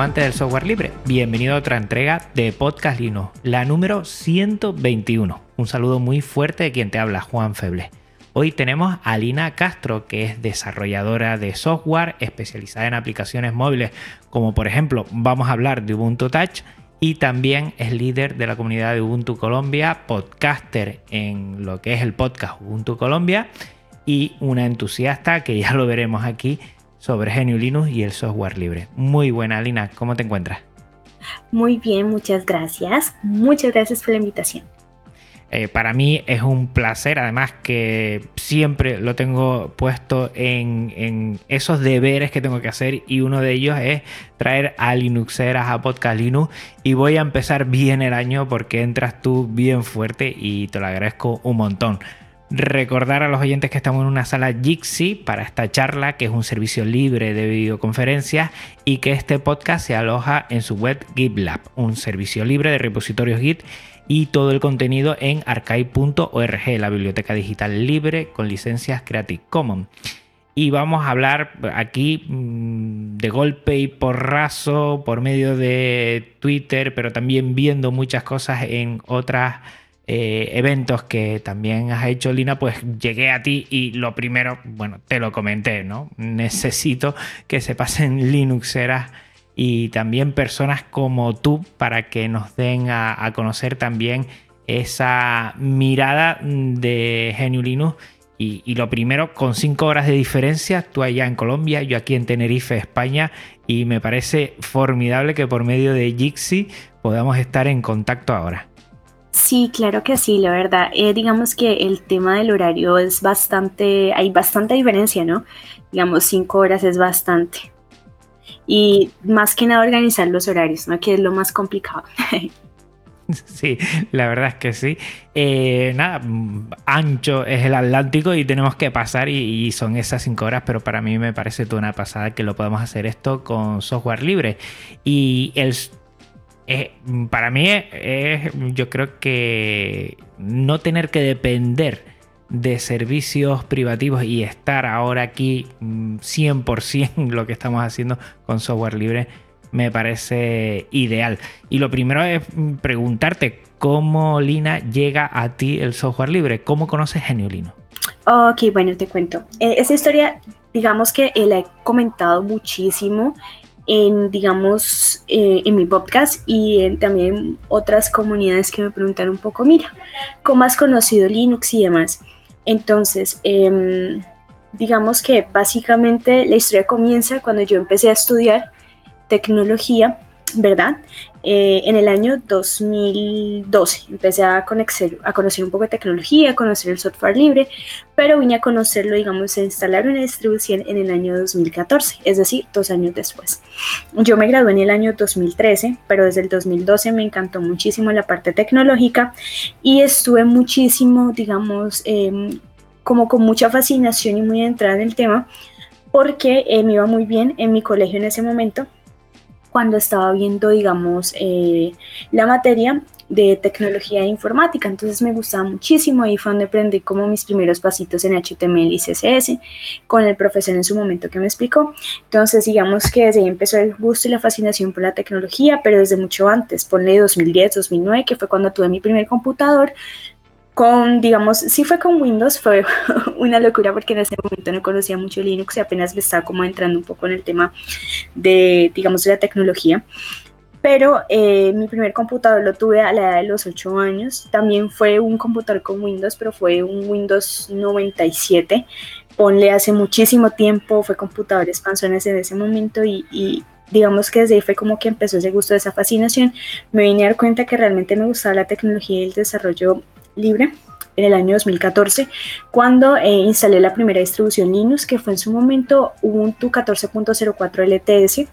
Del software libre, bienvenido a otra entrega de Podcast Linux, la número 121. Un saludo muy fuerte de quien te habla, Juan Feble. Hoy tenemos a Lina Castro, que es desarrolladora de software especializada en aplicaciones móviles, como por ejemplo vamos a hablar de Ubuntu Touch, y también es líder de la comunidad de Ubuntu Colombia, podcaster en lo que es el podcast Ubuntu Colombia y una entusiasta que ya lo veremos aquí sobre GNU Linux y el software libre. Muy buena, Lina, ¿cómo te encuentras? Muy bien, muchas gracias. Muchas gracias por la invitación. Eh, para mí es un placer, además que siempre lo tengo puesto en, en, esos deberes que tengo que hacer y uno de ellos es traer a Linuxeras a Podcast Linux y voy a empezar bien el año porque entras tú bien fuerte y te lo agradezco un montón. Recordar a los oyentes que estamos en una sala Jixi para esta charla, que es un servicio libre de videoconferencias, y que este podcast se aloja en su web GitLab, un servicio libre de repositorios Git y todo el contenido en archive.org, la biblioteca digital libre con licencias Creative Commons. Y vamos a hablar aquí mm, de golpe y porrazo por medio de Twitter, pero también viendo muchas cosas en otras eh, eventos que también has hecho, Lina, pues llegué a ti y lo primero, bueno, te lo comenté, ¿no? Necesito que se pasen Linuxeras y también personas como tú para que nos den a, conocer también esa mirada de GNU Linux. Y, lo primero, con cinco horas de diferencia, tú allá en Colombia, yo aquí en Tenerife, España, y me parece formidable que por medio de Jixi podamos estar en contacto ahora. Sí, claro que sí, la verdad. Eh, digamos que el tema del horario es bastante, hay bastante diferencia, ¿no? Digamos, cinco horas es bastante. Y más que nada organizar los horarios, ¿no? Que es lo más complicado. Sí, la verdad es que sí. Eh, nada, ancho es el Atlántico y tenemos que pasar y, y, son esas cinco horas, pero para mí me parece toda una pasada que lo podemos hacer esto con software libre. Y el eh, para mí es, yo creo que no tener que depender de servicios privativos y estar ahora aquí 100% mm, lo que estamos haciendo con software libre me parece ideal. Y lo primero es preguntarte cómo Lina llega a ti el software libre, cómo conoces Linux. Ok, bueno, te cuento. Eh, esa historia, digamos que la he comentado muchísimo en, digamos, eh, en mi podcast y en también otras comunidades que me preguntan un poco, mira, ¿cómo has conocido Linux y demás? Entonces, eh, digamos que básicamente la historia comienza cuando yo empecé a estudiar tecnología ¿verdad? Eh, en el año 2012 empecé a conocer, a conocer un poco de tecnología, a conocer el software libre, pero vine a conocerlo, digamos, a instalar una distribución en el año 2014, es decir, dos años después. Yo me gradué en el año 2013, pero desde el 2012 me encantó muchísimo la parte tecnológica y estuve muchísimo, digamos, eh, como con mucha fascinación y muy entrada en el tema, porque eh, me iba muy bien en mi colegio en ese momento cuando estaba viendo, digamos, eh, la materia de tecnología e informática. Entonces me gustaba muchísimo. Ahí fue donde aprendí como mis primeros pasitos en HTML y CSS con el profesor en su momento que me explicó. Entonces, digamos que desde ahí empezó el gusto y la fascinación por la tecnología, pero desde mucho antes, ponle 2010, 2009, que fue cuando tuve mi primer computador con, digamos, sí fue con Windows, fue una locura porque en ese momento no conocía mucho Linux y apenas me estaba como entrando un poco en el tema de, digamos, de la tecnología. Pero eh, mi primer computador lo tuve a la edad de los 8 años. También fue un computador con Windows, pero fue un Windows 97. Ponle hace muchísimo tiempo, fue computador expansiones en ese momento y, y digamos que desde ahí fue como que empezó ese gusto, esa fascinación. Me vine a dar cuenta que realmente me gustaba la tecnología y el desarrollo libre en el año 2014, cuando eh, instalé la primera distribución Linux, que fue en su momento Ubuntu 14.04 LTS.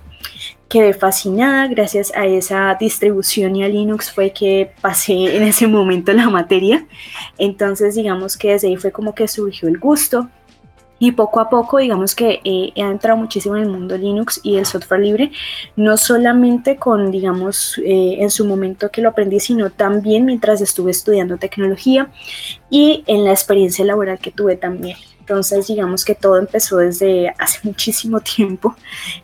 Quedé fascinada gracias a esa distribución y a Linux fue que pasé en ese momento la materia. Entonces digamos que desde ahí fue como que surgió el gusto. Y poco a poco, digamos que eh, he entrado muchísimo en el mundo Linux y el software libre, no solamente con, digamos, eh, en su momento que lo aprendí, sino también mientras estuve estudiando tecnología y en la experiencia laboral que tuve también. Entonces, digamos que todo empezó desde hace muchísimo tiempo,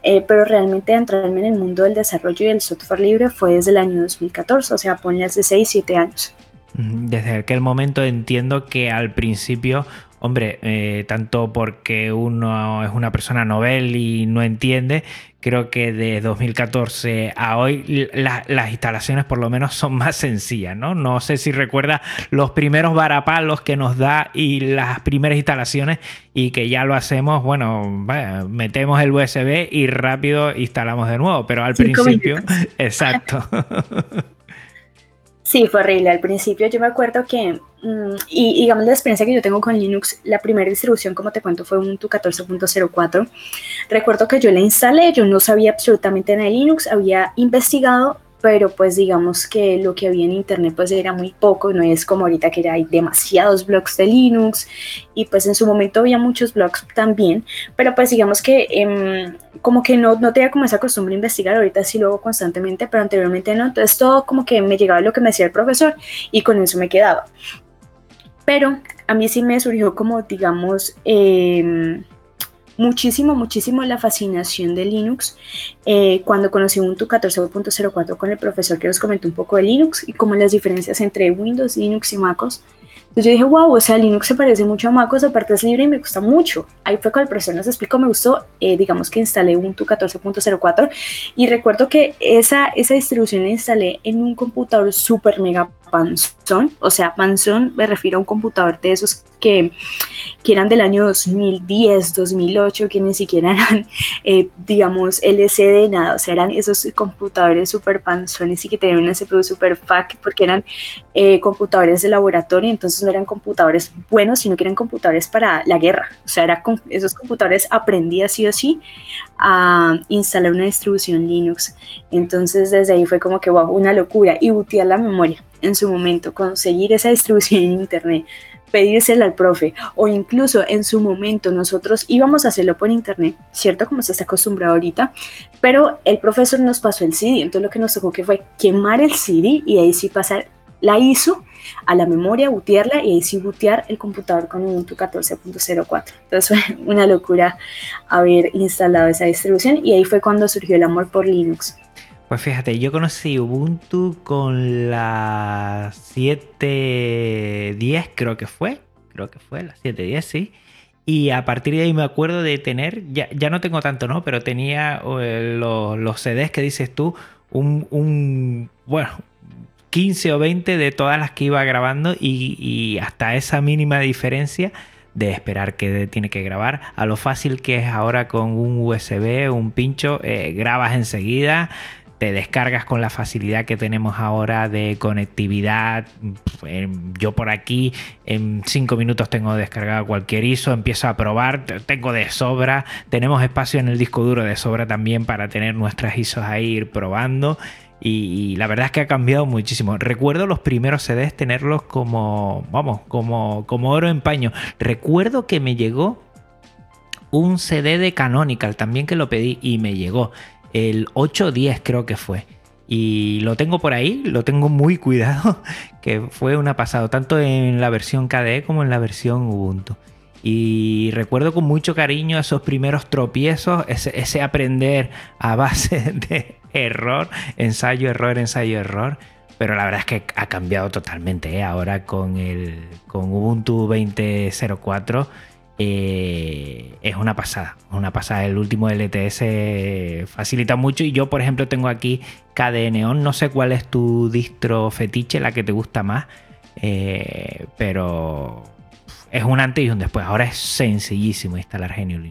eh, pero realmente entrarme en el mundo del desarrollo y del software libre fue desde el año 2014, o sea, ponle hace 6, 7 años. Desde aquel momento entiendo que al principio hombre, eh, tanto porque uno es una persona novel y no entiende, creo que de 2014 a hoy las instalaciones por lo menos son más sencillas, ¿no? No sé si recuerda los primeros varapalos que nos da y las primeras instalaciones y que ya lo hacemos, bueno, metemos el USB y rápido instalamos de nuevo, pero al principio, exacto. Sí, fue horrible. Al principio yo me acuerdo que, mm, y digamos la experiencia que yo tengo con Linux, la primera distribución, como te cuento, fue Ubuntu 14.04. Recuerdo que yo la instalé, yo no sabía absolutamente nada de Linux, había investigado pero pues digamos que lo que había en internet pues era muy poco, no es como ahorita que ya hay demasiados blogs de Linux y pues en su momento había muchos blogs también, pero pues digamos que em, como que no, no tenía como esa costumbre de investigar, ahorita sí lo hago constantemente, pero anteriormente no, entonces todo como que me llegaba lo que me decía el profesor y con eso me quedaba. Pero a mí sí me surgió como digamos... Eh, muchísimo, muchísimo la fascinación de Linux eh, cuando conocí Ubuntu 14.04 con el profesor que nos comentó un poco de Linux y como las diferencias entre Windows, Linux y MacOS. Entonces yo dije, wow, o sea, Linux se parece mucho a MacOS, aparte es libre y me gusta mucho. Ahí fue cuando el profesor nos explicó, me gustó, eh, digamos que instalé Ubuntu 14.04 y recuerdo que esa, esa distribución la instalé en un computador súper mega panzón, o sea, panzón me refiero a un computador de esos que, eran del año 2010, 2008, que ni siquiera eran, eh, digamos, LCD, nada, o sea, eran esos computadores súper panzones y que tenían una CPU súper FAC, porque eran eh, computadores de laboratorio, entonces no eran computadores buenos, sino que eran computadores para la guerra, o sea, era esos computadores aprendí así o así a instalar una distribución Linux, entonces desde ahí fue como que, wow, una locura, y bootear la memoria en su momento, conseguir esa distribución en Internet, pedírsela al profe o incluso en su momento nosotros íbamos a hacerlo por internet, ¿cierto? Como se está acostumbrado ahorita, pero el profesor nos pasó el CD, entonces lo que nos tocó que fue quemar el CD y ahí sí pasar la ISO a la memoria, butearla y ahí sí butear el computador con Ubuntu 14.04. Entonces fue una locura haber instalado esa distribución y ahí fue cuando surgió el amor por Linux. Pues fíjate, yo conocí Ubuntu con la 7.10, creo que fue. Creo que fue la 7.10, sí. Y a partir de ahí me acuerdo de tener, ya, ya no tengo tanto, ¿no? Pero tenía eh, los, CDs que dices tú, un, un, bueno, 15 o 20 de todas las que iba grabando y, hasta esa mínima diferencia de esperar que tiene que grabar, a lo fácil que es ahora con un USB, un pincho, eh, grabas enseguida te descargas con la facilidad que tenemos ahora de conectividad. Yo por aquí en cinco minutos tengo descargado cualquier ISO, empiezo a probar, tengo de sobra, tenemos espacio en el disco duro de sobra también para tener nuestras ISOs ahí ir probando. Y, la verdad es que ha cambiado muchísimo. Recuerdo los primeros CDs tenerlos como, vamos, como, como oro en paño. Recuerdo que me llegó un CD de Canonical también que lo pedí y me llegó el 8.10 creo que fue. Y lo tengo por ahí, lo tengo muy cuidado, que fue una pasada, tanto en la versión KDE como en la versión Ubuntu. Y recuerdo con mucho cariño esos primeros tropiezos, ese, aprender a base de error, ensayo, error, ensayo, error. Pero la verdad es que ha cambiado totalmente. ¿eh? Ahora con, el, con Ubuntu 20.04 eh, es una pasada, una pasada. El último LTS facilita mucho y yo, por ejemplo, tengo aquí KDE Neon. No sé cuál es tu distro fetiche, la que te gusta más, eh, pero es un antes y un después. Ahora es sencillísimo instalar Genio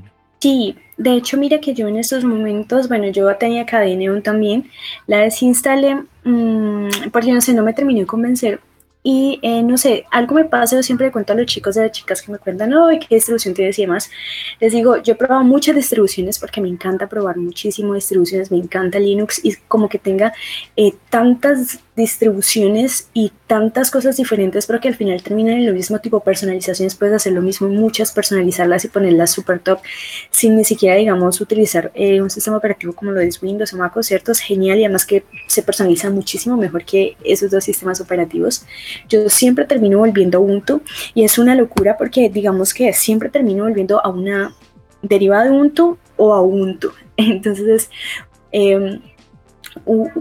Sí, de hecho, mira que yo en estos momentos, bueno, yo tenía Cadeneon también, la desinstalé, mmm, porque no sé, no me terminó de convencer, y eh, no sé, algo me pasa, yo siempre cuento a los chicos y a las chicas que me cuentan, no, ¿qué distribución tienes y demás? Les digo, yo he probado muchas distribuciones porque me encanta probar muchísimo distribuciones, me encanta Linux y como que tenga eh, tantas distribuciones y tantas cosas diferentes, pero que al final terminan en lo mismo tipo personalizaciones, puedes hacer lo mismo, muchas personalizarlas y ponerlas super top sin ni siquiera, digamos, utilizar eh, un sistema operativo como lo es Windows o Mac, ¿cierto? Es genial y además que se personaliza muchísimo mejor que esos dos sistemas operativos. Yo siempre termino volviendo a Ubuntu y es una locura porque digamos que siempre termino volviendo a una derivada de Ubuntu o a Ubuntu. Entonces, eh,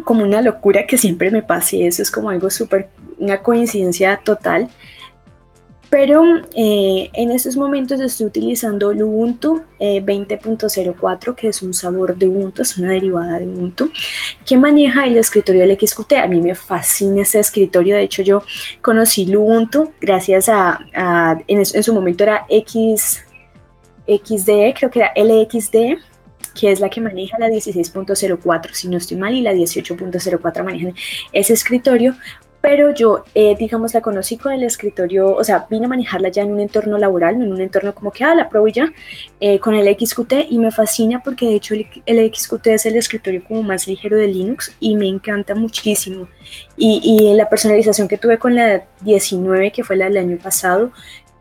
como una locura que siempre me pase, eso es como algo súper, una coincidencia total. Pero eh, en estos momentos estoy utilizando el Ubuntu 20.04, eh, que es un sabor de Ubuntu, es una derivada de Ubuntu, que maneja el escritorio del XQT. A mí me fascina ese escritorio, de hecho yo conocí el Ubuntu gracias a, en, en, su momento era X, XD, creo que era LXD, que es la que maneja la 16.04, si no estoy mal, y la 18.04 manejan ese escritorio, pero yo, eh, digamos, la conocí con el escritorio, o sea, vine a manejarla ya en un entorno laboral, en un entorno como que, ah, la pruebo ya, eh, con el XQT y me fascina porque de hecho el, XQT es el escritorio como más ligero de Linux y me encanta muchísimo. Y, y la personalización que tuve con la 19, que fue la del año pasado,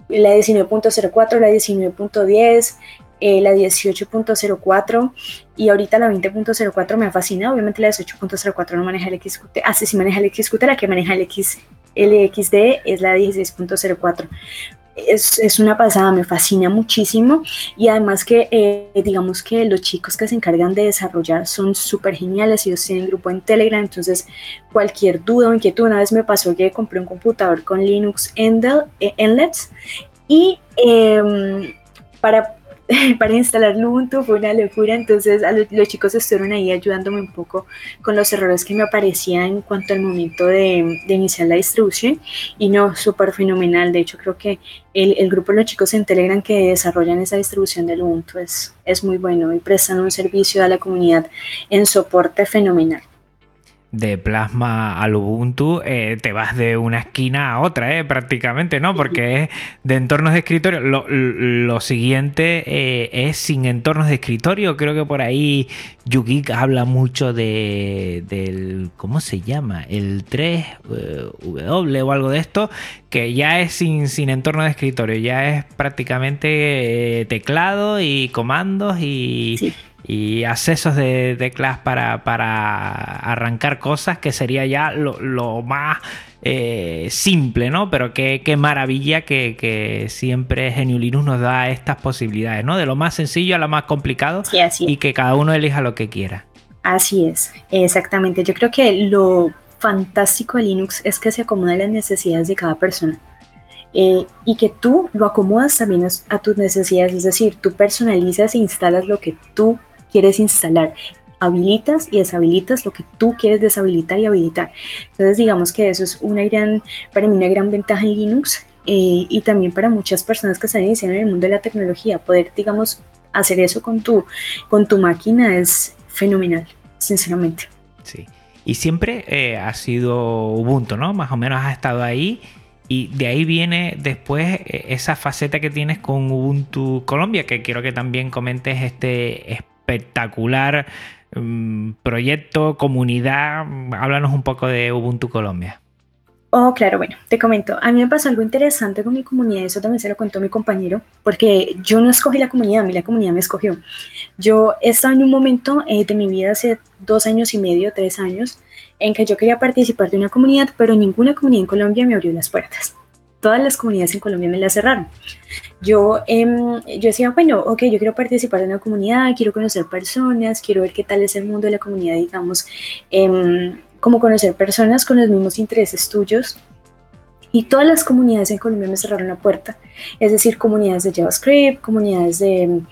la 19.04, la 19.10, eh, la 18.04 y ahorita la 20.04 me ha fascinado. Obviamente la 18.04 no maneja el XQT, ah, sí, maneja el XQT, la que maneja el, LXD es la 16.04. Es, es, una pasada, me fascina muchísimo y además que eh, digamos que los chicos que se encargan de desarrollar son súper geniales, ellos tienen grupo en Telegram, entonces cualquier duda o inquietud, una vez me pasó que compré un computador con Linux Endel, eh, Endlets y eh, para para instalar Ubuntu fue una locura, entonces los, chicos estuvieron ahí ayudándome un poco con los errores que me aparecían en cuanto al momento de, iniciar la distribución. Y no, súper fenomenal, de hecho creo que el, grupo de los chicos en Telegram que desarrollan esa distribución del Ubuntu es, es muy bueno y prestan un servicio a la comunidad en soporte fenomenal de Plasma al Ubuntu, eh, te vas de una esquina a otra, eh, prácticamente, ¿no? Porque es de entornos de escritorio. Lo, siguiente eh, es sin entornos de escritorio. Creo que por ahí Yugik habla mucho de, del, ¿cómo se llama? El 3W o algo de esto, que ya es sin, sin entorno de escritorio, ya es prácticamente teclado y comandos y y accesos de teclas para, para arrancar cosas, que sería ya lo, más eh, simple, ¿no? Pero qué, maravilla que, siempre Genio Linux nos da estas posibilidades, ¿no? De lo más sencillo a lo más complicado y que cada uno elija lo que quiera. Así es, exactamente. Yo creo que lo fantástico de Linux es que se acomoda a las necesidades de cada persona. Eh, y que tú lo acomodas también a, tus necesidades, es decir, tú personalizas e instalas lo que tú quieres instalar. Habilitas y deshabilitas lo que tú quieres deshabilitar y habilitar. Entonces, digamos que eso es una gran, para mí, una gran ventaja en Linux eh, y también para muchas personas que están iniciando en el mundo de la tecnología. Poder, digamos, hacer eso con tu, con tu máquina es fenomenal, sinceramente. Sí. Y siempre eh, ha sido Ubuntu, ¿no? Más o menos has estado ahí. Y de ahí viene después eh, esa faceta que tienes con Ubuntu Colombia, que quiero que también comentes este espectacular mm, proyecto, comunidad. Háblanos un poco de Ubuntu Colombia. Oh, claro, bueno, te comento. A mí me pasó algo interesante con mi comunidad, eso también se lo contó mi compañero, porque yo no escogí la comunidad, a mí la comunidad me escogió. Yo estaba en un momento eh, de mi vida hace dos años y medio, tres años, en que yo quería participar de una comunidad, pero ninguna comunidad en Colombia me abrió las puertas todas las comunidades en Colombia me las cerraron. Yo, em, yo decía, bueno, ok, yo quiero participar en una comunidad, quiero conocer personas, quiero ver qué tal es el mundo de la comunidad, digamos, eh, como conocer personas con los mismos intereses tuyos. Y todas las comunidades en Colombia me cerraron la puerta, es decir, comunidades de JavaScript, comunidades de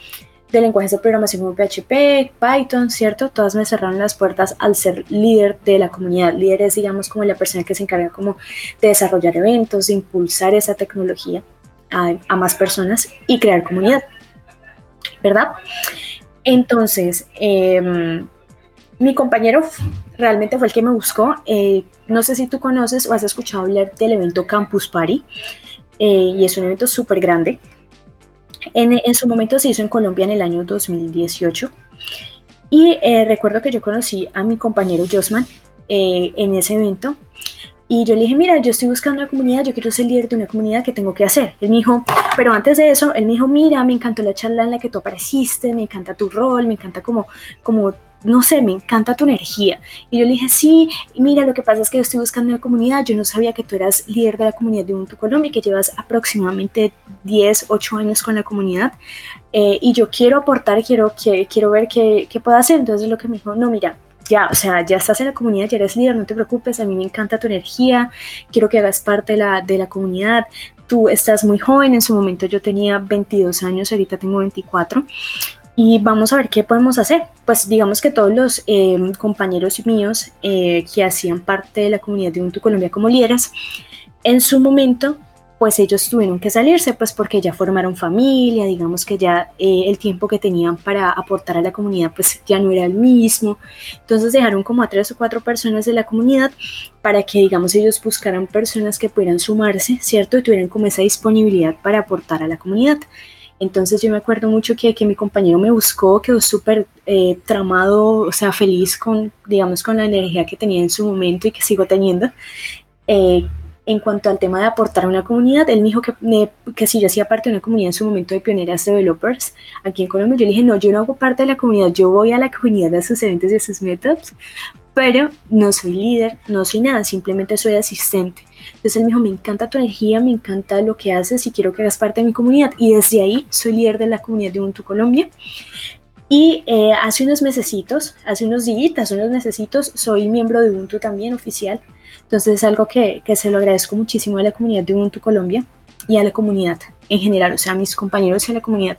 de lenguajes de programación como PHP, Python, ¿cierto? Todas me cerraron las puertas al ser líder de la comunidad. Líder es, digamos, como la persona que se encarga como de desarrollar eventos, de impulsar esa tecnología a, más personas y crear comunidad. ¿verdad? Entonces, em, mi compañero realmente fue el que me buscó. Eh, no sé si tú conoces o has escuchado hablar del evento Campus Party, eh, y es un evento súper grande. En, en, su momento se hizo en Colombia en el año 2018. Y eh, recuerdo que yo conocí a mi compañero Josman en ese evento. Y yo le dije, mira, yo estoy buscando una comunidad, yo quiero ser líder de una comunidad, ¿qué tengo que hacer? Él me dijo, pero antes de eso, él me dijo, mira, me encantó la charla en la que tú apareciste, me encanta tu rol, me encanta como, como no sé, me encanta tu energía. Y yo le dije, sí, mira, lo que pasa es que yo estoy buscando una comunidad, yo no sabía que tú eras líder de la comunidad de Ubuntu Colombia y que llevas aproximadamente 10, 8 años con la comunidad. Eh, y yo quiero aportar, quiero, quiero ver qué, qué puedo hacer. Entonces lo que me dijo, no, mira, ya, o sea, ya estás en la comunidad, ya eres líder, no te preocupes, a mí me encanta tu energía, quiero que hagas parte de la, de la comunidad, tú estás muy joven, en su momento yo tenía 22 años, ahorita tengo 24, y vamos a ver qué podemos hacer. Pues digamos que todos los eh, compañeros míos eh, que hacían parte de la comunidad de Ubuntu Colombia como líderes, en su momento pues ellos tuvieron que salirse, pues porque ya formaron familia, digamos que ya eh, el tiempo que tenían para aportar a la comunidad, pues ya no era el mismo. Entonces dejaron como a tres o cuatro personas de la comunidad para que, digamos, ellos buscaran personas que pudieran sumarse, ¿cierto? Y tuvieran como esa disponibilidad para aportar a la comunidad. Entonces yo me acuerdo mucho que, que mi compañero me buscó, quedó súper eh, tramado, o sea, feliz con, digamos, con la energía que tenía en su momento y que sigo teniendo. Eh, en cuanto al tema de aportar a una comunidad, él me dijo que, que si yo hacía parte de una comunidad en su momento de pioneras developers aquí en Colombia, yo le dije, no, yo no hago parte de la comunidad, yo voy a la comunidad de sus eventos y de sus meetups, pero no soy líder, no soy nada, simplemente soy asistente. Entonces él me dijo, me encanta tu energía, me encanta lo que haces y quiero que hagas parte de mi comunidad. Y desde ahí soy líder de la comunidad de Ubuntu Colombia. Y eh, hace unos mesecitos, hace unos días, unos mesecitos, soy miembro de Ubuntu también oficial. Entonces es algo que, que, se lo agradezco muchísimo a la comunidad de Ubuntu Colombia y a la comunidad en general, o sea, a mis compañeros y a la comunidad,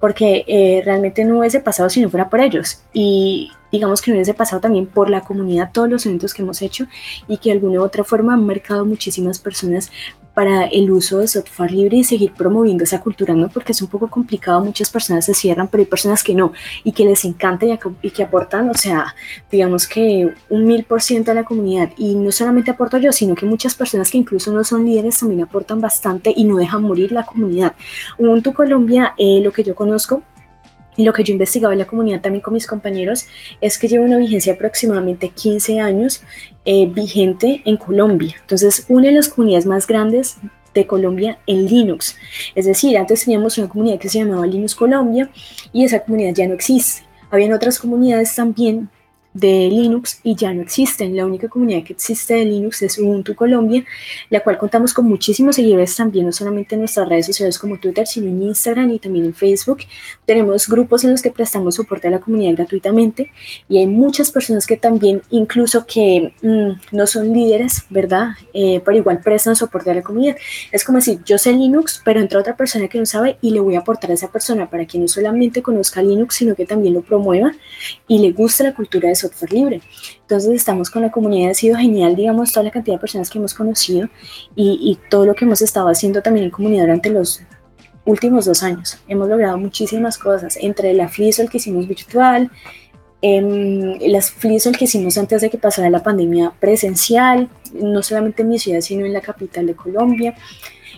porque eh, realmente no hubiese pasado si no fuera por ellos. Y digamos que hubiese pasado también por la comunidad, todos los eventos que hemos hecho y que de alguna u otra forma han marcado muchísimas personas para el uso de software libre y seguir promoviendo esa cultura, ¿no? Porque es un poco complicado, muchas personas se cierran, pero hay personas que no y que les encanta y, que aportan, o sea, digamos que un mil por ciento a la comunidad y no solamente aporto yo, sino que muchas personas que incluso no son líderes también aportan bastante y no dejan morir la comunidad. Ubuntu Colombia, eh, lo que yo conozco, y lo que yo he investigado en la comunidad también con mis compañeros es que lleva una vigencia de aproximadamente 15 años eh, vigente en Colombia. Entonces, una de las comunidades más grandes de Colombia en Linux. Es decir, antes teníamos una comunidad que se llamaba Linux Colombia y esa comunidad ya no existe. Habían otras comunidades también de Linux y ya no existen. La única comunidad que existe de Linux es Ubuntu Colombia, la cual contamos con muchísimos seguidores también, no solamente en nuestras redes sociales como Twitter, sino en Instagram y también en Facebook. Tenemos grupos en los que prestamos soporte a la comunidad gratuitamente y hay muchas personas que también, incluso que mm, no son líderes, ¿verdad? Eh, pero igual prestan soporte a la comunidad. Es como decir, yo sé Linux, pero entra otra persona que no sabe y le voy a aportar a esa persona para que no solamente conozca Linux, sino que también lo promueva y le guste la cultura de software libre. Entonces estamos con la comunidad, ha sido genial, digamos, toda la cantidad de personas que hemos conocido y, todo lo que hemos estado haciendo también en comunidad durante los últimos dos años. Hemos logrado muchísimas cosas, entre la FLISOL que hicimos virtual, eh, las FLISOL que hicimos antes de que pasara la pandemia presencial, no solamente en mi ciudad, sino en la capital de Colombia.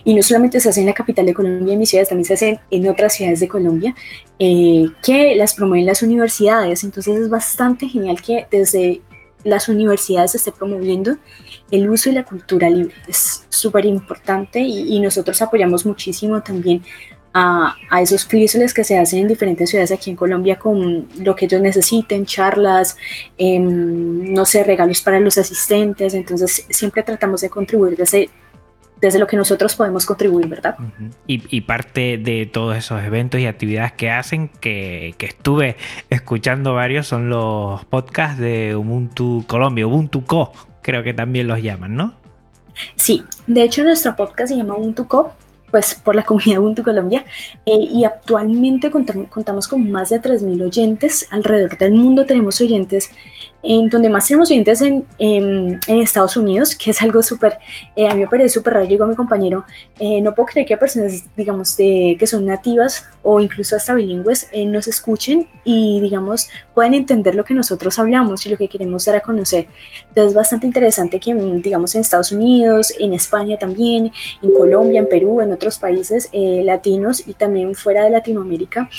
Y no solamente se hace en la capital de Colombia, en mis ciudades, también se hacen en otras ciudades de Colombia, eh, que las promueven las universidades. Entonces es bastante genial que desde las universidades se esté promoviendo el uso y la cultura libre. Es súper importante y, nosotros apoyamos muchísimo también a, a, esos crísoles que se hacen en diferentes ciudades aquí en Colombia con lo que ellos necesiten, charlas, em, no sé, regalos para los asistentes. Entonces siempre tratamos de contribuir desde desde lo que nosotros podemos contribuir, ¿verdad? y, parte de todos esos eventos y actividades que hacen, que, estuve escuchando varios, son los podcasts de Ubuntu Colombia, Ubuntu Co, creo que también los llaman, ¿no? Sí, de hecho nuestro podcast se llama Ubuntu Co, pues por la comunidad Ubuntu Colombia, eh, y actualmente contamos, contamos con más de 3.000 oyentes alrededor del mundo, tenemos oyentes en donde más tenemos oyentes en, en, Estados Unidos, que es algo súper, eh, a mí me parece súper raro, digo a mi compañero, eh, no puedo creer que personas, digamos, de, que son nativas o incluso hasta bilingües eh, nos escuchen y, digamos, puedan entender lo que nosotros hablamos y lo que queremos dar a conocer. Entonces es bastante interesante que, digamos, en Estados Unidos, en España también, en Colombia, en Perú, en otros países latinos y también fuera de Latinoamérica,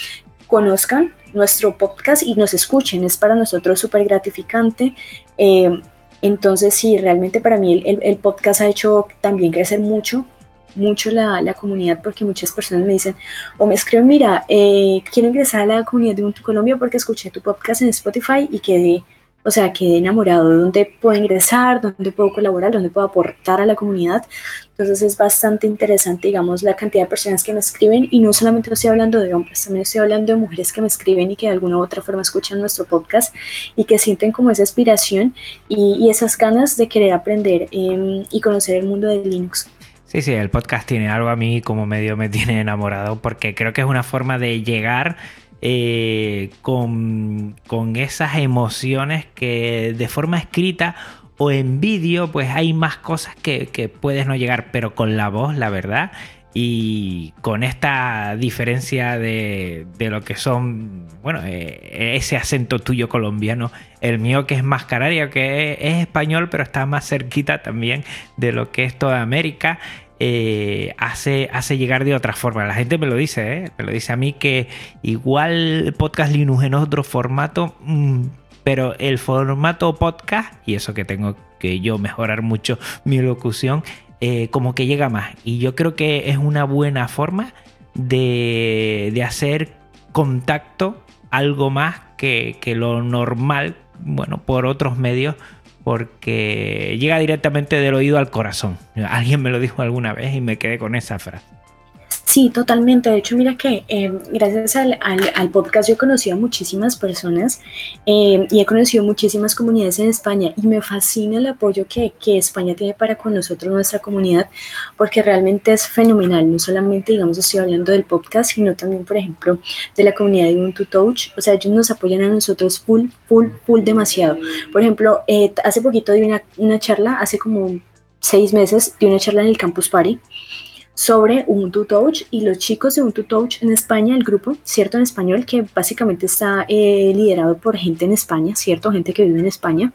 conozcan nuestro podcast y nos escuchen. Es para nosotros súper gratificante. Eh, entonces, sí, realmente para mí el, podcast ha hecho también crecer mucho, mucho la, la, comunidad porque muchas personas me dicen o me escriben, mira, eh, quiero ingresar a la comunidad de Colombia porque escuché tu podcast en Spotify y quedé o sea, quedé enamorado de dónde puedo ingresar, dónde puedo colaborar, dónde puedo aportar a la comunidad. Entonces es bastante interesante, digamos, la cantidad de personas que me escriben y no solamente estoy hablando de hombres, también estoy hablando de mujeres que me escriben y que de alguna u otra forma escuchan nuestro podcast y que sienten como esa inspiración y, esas ganas de querer aprender em, y conocer el mundo de Linux. Sí, sí, el podcast tiene algo a mí como medio me tiene enamorado porque creo que es una forma de llegar eh, con, esas emociones que de forma escrita o en vídeo pues hay más cosas que, puedes no llegar, pero con la voz, la verdad, y con esta diferencia de, lo que son, bueno, eh, ese acento tuyo colombiano, el mío que es más canario, que es, español, pero está más cerquita también de lo que es toda América. Eh, hace, hace llegar de otra forma. La gente me lo dice, ¿eh? me lo dice a mí que igual podcast Linux en otro formato, mm, pero el formato podcast, y eso que tengo que yo mejorar mucho mi locución, eh, como que llega más. Y yo creo que es una buena forma de, de hacer contacto algo más que, que lo normal, bueno, por otros medios porque llega directamente del oído al corazón. Alguien me lo dijo alguna vez y me quedé con esa frase. Sí, totalmente. De hecho, mira que eh, gracias al, podcast yo he conocido a muchísimas personas eh, y he conocido muchísimas comunidades en España y me fascina el apoyo que, España tiene para con nosotros, nuestra comunidad, porque realmente es fenomenal. No solamente, digamos, estoy hablando del podcast, sino también, por ejemplo, de la comunidad de Ubuntu Touch. O sea, ellos nos apoyan a nosotros full, full, full demasiado. Por ejemplo, eh, hace poquito di una, una charla, hace como seis meses, di una charla en el Campus Party sobre Ubuntu Touch y los chicos de Ubuntu Touch en España, el grupo, ¿cierto? En español, que básicamente está eh, liderado por gente en España, ¿cierto? Gente que vive en España.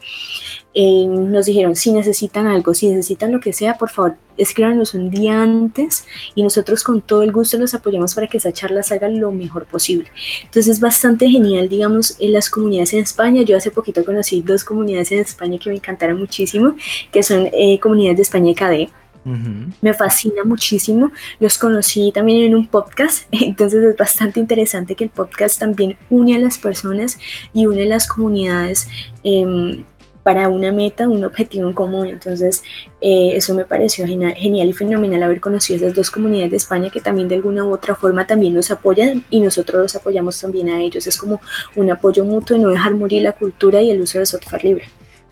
Eh, nos dijeron, si necesitan algo, si necesitan lo que sea, por favor, escríbanos un día antes y nosotros con todo el gusto los apoyamos para que esa charla salga lo mejor posible. Entonces es bastante genial, digamos, en las comunidades en España. Yo hace poquito conocí dos comunidades en España que me encantaron muchísimo, que son eh, comunidades de España y Me fascina muchísimo. Los conocí también en un podcast, entonces es bastante interesante que el podcast también une a las personas y une a las comunidades em, para una meta, un objetivo en común. Entonces, eh, eso me pareció genial, y fenomenal haber conocido esas dos comunidades de España que también de alguna u otra forma también nos apoyan y nosotros los apoyamos también a ellos. Es como un apoyo mutuo de no dejar morir la cultura y el uso de software libre.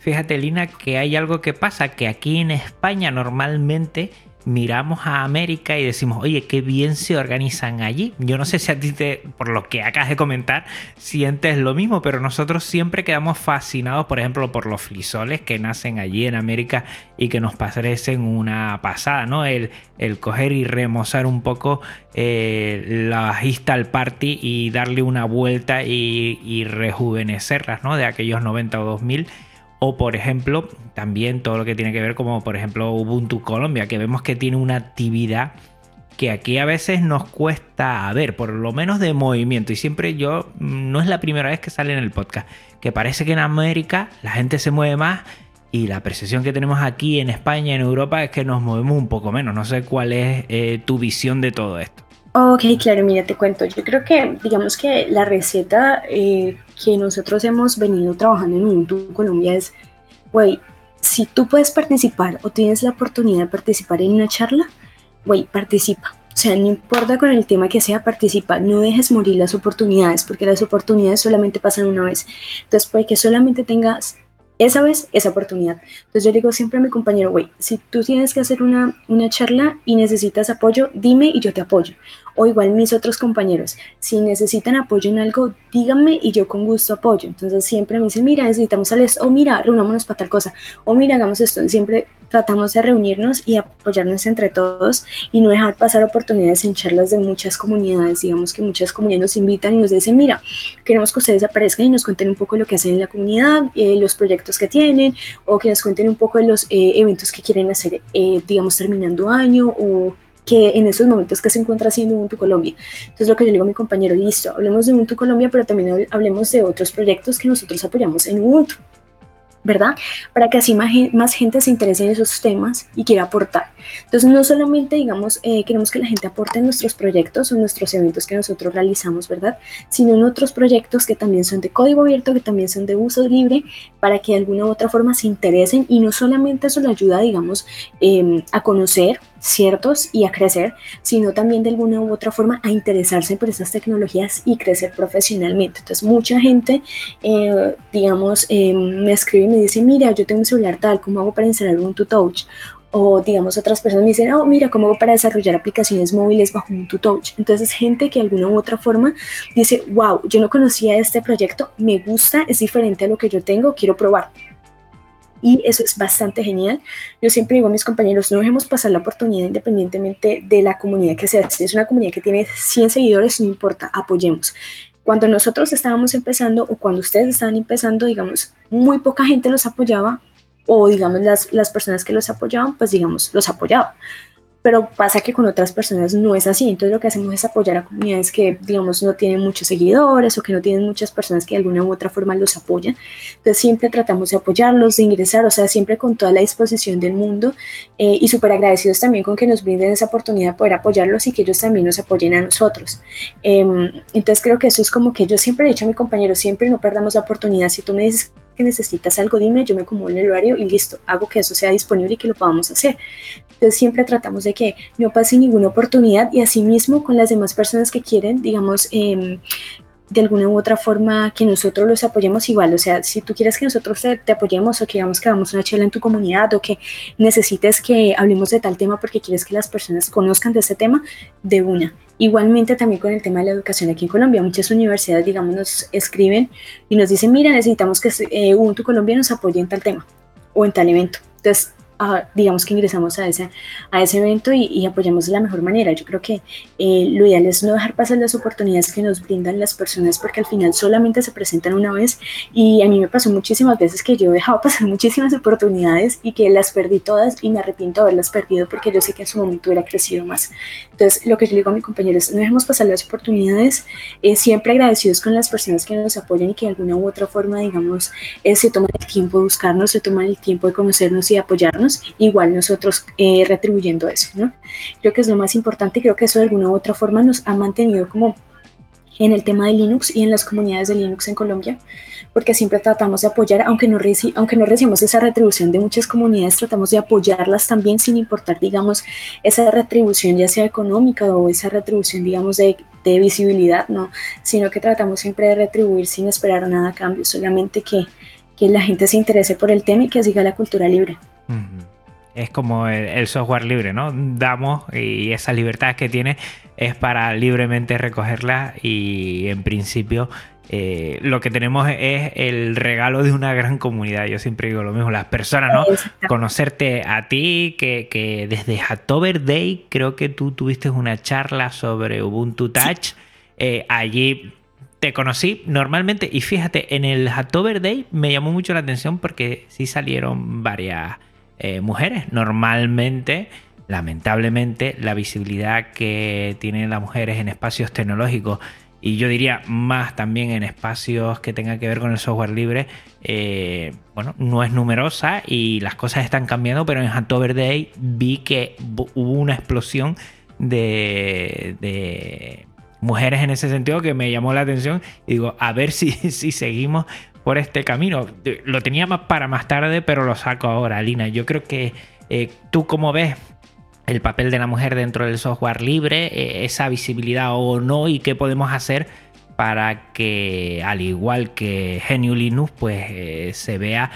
Fíjate, Lina, que hay algo que pasa, que aquí en España normalmente miramos a América y decimos, oye, qué bien se organizan allí. Yo no sé si a ti, te, por lo que acabas de comentar, sientes lo mismo, pero nosotros siempre quedamos fascinados, por ejemplo, por los frisoles que nacen allí en América y que nos parecen una pasada, ¿no? El, el coger y remozar un poco eh, la Histal Party y darle una vuelta y, y rejuvenecerlas, ¿no? De aquellos 90 o 2000 o por ejemplo, también todo lo que tiene que ver como por ejemplo Ubuntu Colombia, que vemos que tiene una actividad que aquí a veces nos cuesta ver, por lo menos de movimiento. Y siempre yo, mm, no es la primera vez que sale en el podcast, que parece que en América la gente se mueve más y la percepción que tenemos aquí en España, en Europa, es que nos movemos un poco menos. No sé cuál es eh, tu visión de todo esto. Ok, claro, mira, te cuento. Yo creo que, digamos que la receta eh, que nosotros hemos venido trabajando en Ubuntu Colombia es, güey, si tú puedes participar o tienes la oportunidad de participar en una charla, güey, participa. O sea, no importa con el tema que sea, participa. No dejes morir las oportunidades, porque las oportunidades solamente pasan una vez. Entonces, puede que solamente tengas esa vez, esa oportunidad. Entonces yo digo siempre a mi compañero, güey, si tú tienes que hacer una, una charla y necesitas apoyo, dime y yo te apoyo. O igual mis otros compañeros, si necesitan apoyo en algo, díganme y yo con gusto apoyo. Entonces siempre me dicen, mira, necesitamos esto, o mira, reunámonos para tal cosa, o mira, hagamos esto. Siempre tratamos de reunirnos y apoyarnos entre todos y no dejar pasar oportunidades en charlas de muchas comunidades. Digamos que muchas comunidades nos invitan y nos dicen, mira, queremos que ustedes aparezcan y nos cuenten un poco lo que hacen en la comunidad, eh, los proyectos que tienen, o que nos cuenten un poco de los eh, eventos que quieren hacer, eh, digamos, terminando año o que en esos momentos que se encuentra haciendo Ubuntu Colombia. Entonces lo que yo digo a mi compañero, listo, hablemos de Ubuntu Colombia, pero también hablemos de otros proyectos que nosotros apoyamos en Ubuntu. ¿Verdad? Para que así más, gente se interese en esos temas y quiera aportar. Entonces, no solamente, digamos, eh, queremos que la gente aporte en nuestros proyectos o nuestros eventos que nosotros realizamos, ¿verdad? Sino en otros proyectos que también son de código abierto, que también son de uso libre, para que de alguna u otra forma se interesen y no solamente eso le ayuda, digamos, em, a conocer ciertos y a crecer, sino también de alguna u otra forma a interesarse por esas tecnologías y crecer profesionalmente. Entonces, mucha gente, eh, digamos, em, me escribe y me dice, mira, yo tengo un celular tal, ¿cómo hago para instalar un Touch? O digamos, otras personas me dicen, oh, mira, ¿cómo hago para desarrollar aplicaciones móviles bajo un Touch? Entonces, gente que de alguna u otra forma dice, wow, yo no conocía este proyecto, me gusta, es diferente a lo que yo tengo, quiero probar y eso es bastante genial. Yo siempre digo a mis compañeros, no dejemos pasar la oportunidad independientemente de la comunidad que sea. Si es una comunidad que tiene 100 seguidores, no importa, apoyemos. Cuando nosotros estábamos empezando o cuando ustedes estaban empezando, digamos, muy poca gente los apoyaba o digamos las, las personas que los apoyaban, pues digamos, los apoyaban pero pasa que con otras personas no es así. Entonces lo que hacemos es apoyar a comunidades que, digamos, no tienen muchos seguidores o que no tienen muchas personas que de alguna u otra forma los apoyan. Entonces siempre tratamos de apoyarlos, de ingresar, o sea, siempre con toda la disposición del mundo eh, y súper agradecidos también con que nos brinden esa oportunidad de poder apoyarlos y que ellos también nos apoyen a nosotros. Em, entonces creo que eso es como que yo siempre he dicho a mi compañero, siempre no perdamos la oportunidad. Si tú me dices que necesitas algo, dime, yo me acomodo en el horario y listo, hago que eso sea disponible y que lo podamos hacer. Entonces siempre tratamos de que no pase ninguna oportunidad y asimismo con las demás personas que quieren, digamos, eh, de alguna u otra forma que nosotros los apoyemos igual. O sea, si tú quieres que nosotros te, apoyemos o que digamos que hagamos una charla en tu comunidad o que necesites que hablemos de tal tema porque quieres que las personas conozcan de ese tema, de una. Igualmente también con el tema de la educación aquí en Colombia, muchas universidades, digamos, nos escriben y nos dicen, mira, necesitamos que eh, Ubuntu Colombia nos apoye en tal tema o en tal evento. Entonces, digamos que ingresamos a ese, a ese evento y, apoyamos de la mejor manera. Yo creo que eh, lo ideal es no dejar pasar las oportunidades que nos brindan las personas porque al final solamente se presentan una vez y a mí me pasó muchísimas veces que yo he dejado pasar muchísimas oportunidades y que las perdí todas y me arrepiento de haberlas perdido porque yo sé que en su momento hubiera crecido más. Entonces, lo que yo digo a mis compañeros, no dejemos pasar las oportunidades, eh, siempre agradecidos con las personas que nos apoyan y que de alguna u otra forma, digamos, eh, se toman el tiempo de buscarnos, se toman el tiempo de conocernos y apoyarnos igual nosotros eh, retribuyendo eso, ¿no? Creo que es lo más importante creo que eso de alguna u otra forma nos ha mantenido como en el tema de Linux y en las comunidades de Linux en Colombia, porque siempre tratamos de apoyar, aunque no, reci aunque no recibimos esa retribución de muchas comunidades, tratamos de apoyarlas también sin importar, digamos, esa retribución ya sea económica o esa retribución, digamos, de, de visibilidad, ¿no? Sino que tratamos siempre de retribuir sin esperar nada a cambio, solamente que, que la gente se interese por el tema y que siga la cultura libre. Es como el, software libre, ¿no? Damos y esa libertad que tiene es para libremente recogerla y en principio eh, lo que tenemos es el regalo de una gran comunidad. Yo siempre digo lo mismo, las personas, ¿no? Conocerte a ti, que, desde Hatover Day creo que tú tuviste una charla sobre Ubuntu Touch. Eh, allí te conocí normalmente y fíjate, en el Hatover Day me llamó mucho la atención porque sí salieron varias eh, mujeres. Normalmente, lamentablemente, la visibilidad que tienen las mujeres en espacios tecnológicos y yo diría más también en espacios que tengan que ver con el software libre, eh, bueno, no es numerosa y las cosas están cambiando, pero en Hatover Day vi que hubo una explosión de mujeres en ese sentido que me llamó la atención y digo, a ver si, si seguimos por este camino. Lo tenía más para más tarde, pero lo saco ahora, Lina. Yo creo que eh, tú como ves el papel de la mujer dentro del software libre, eh, esa visibilidad o no y qué podemos hacer para que al igual que GNU Linux pues eh, se vea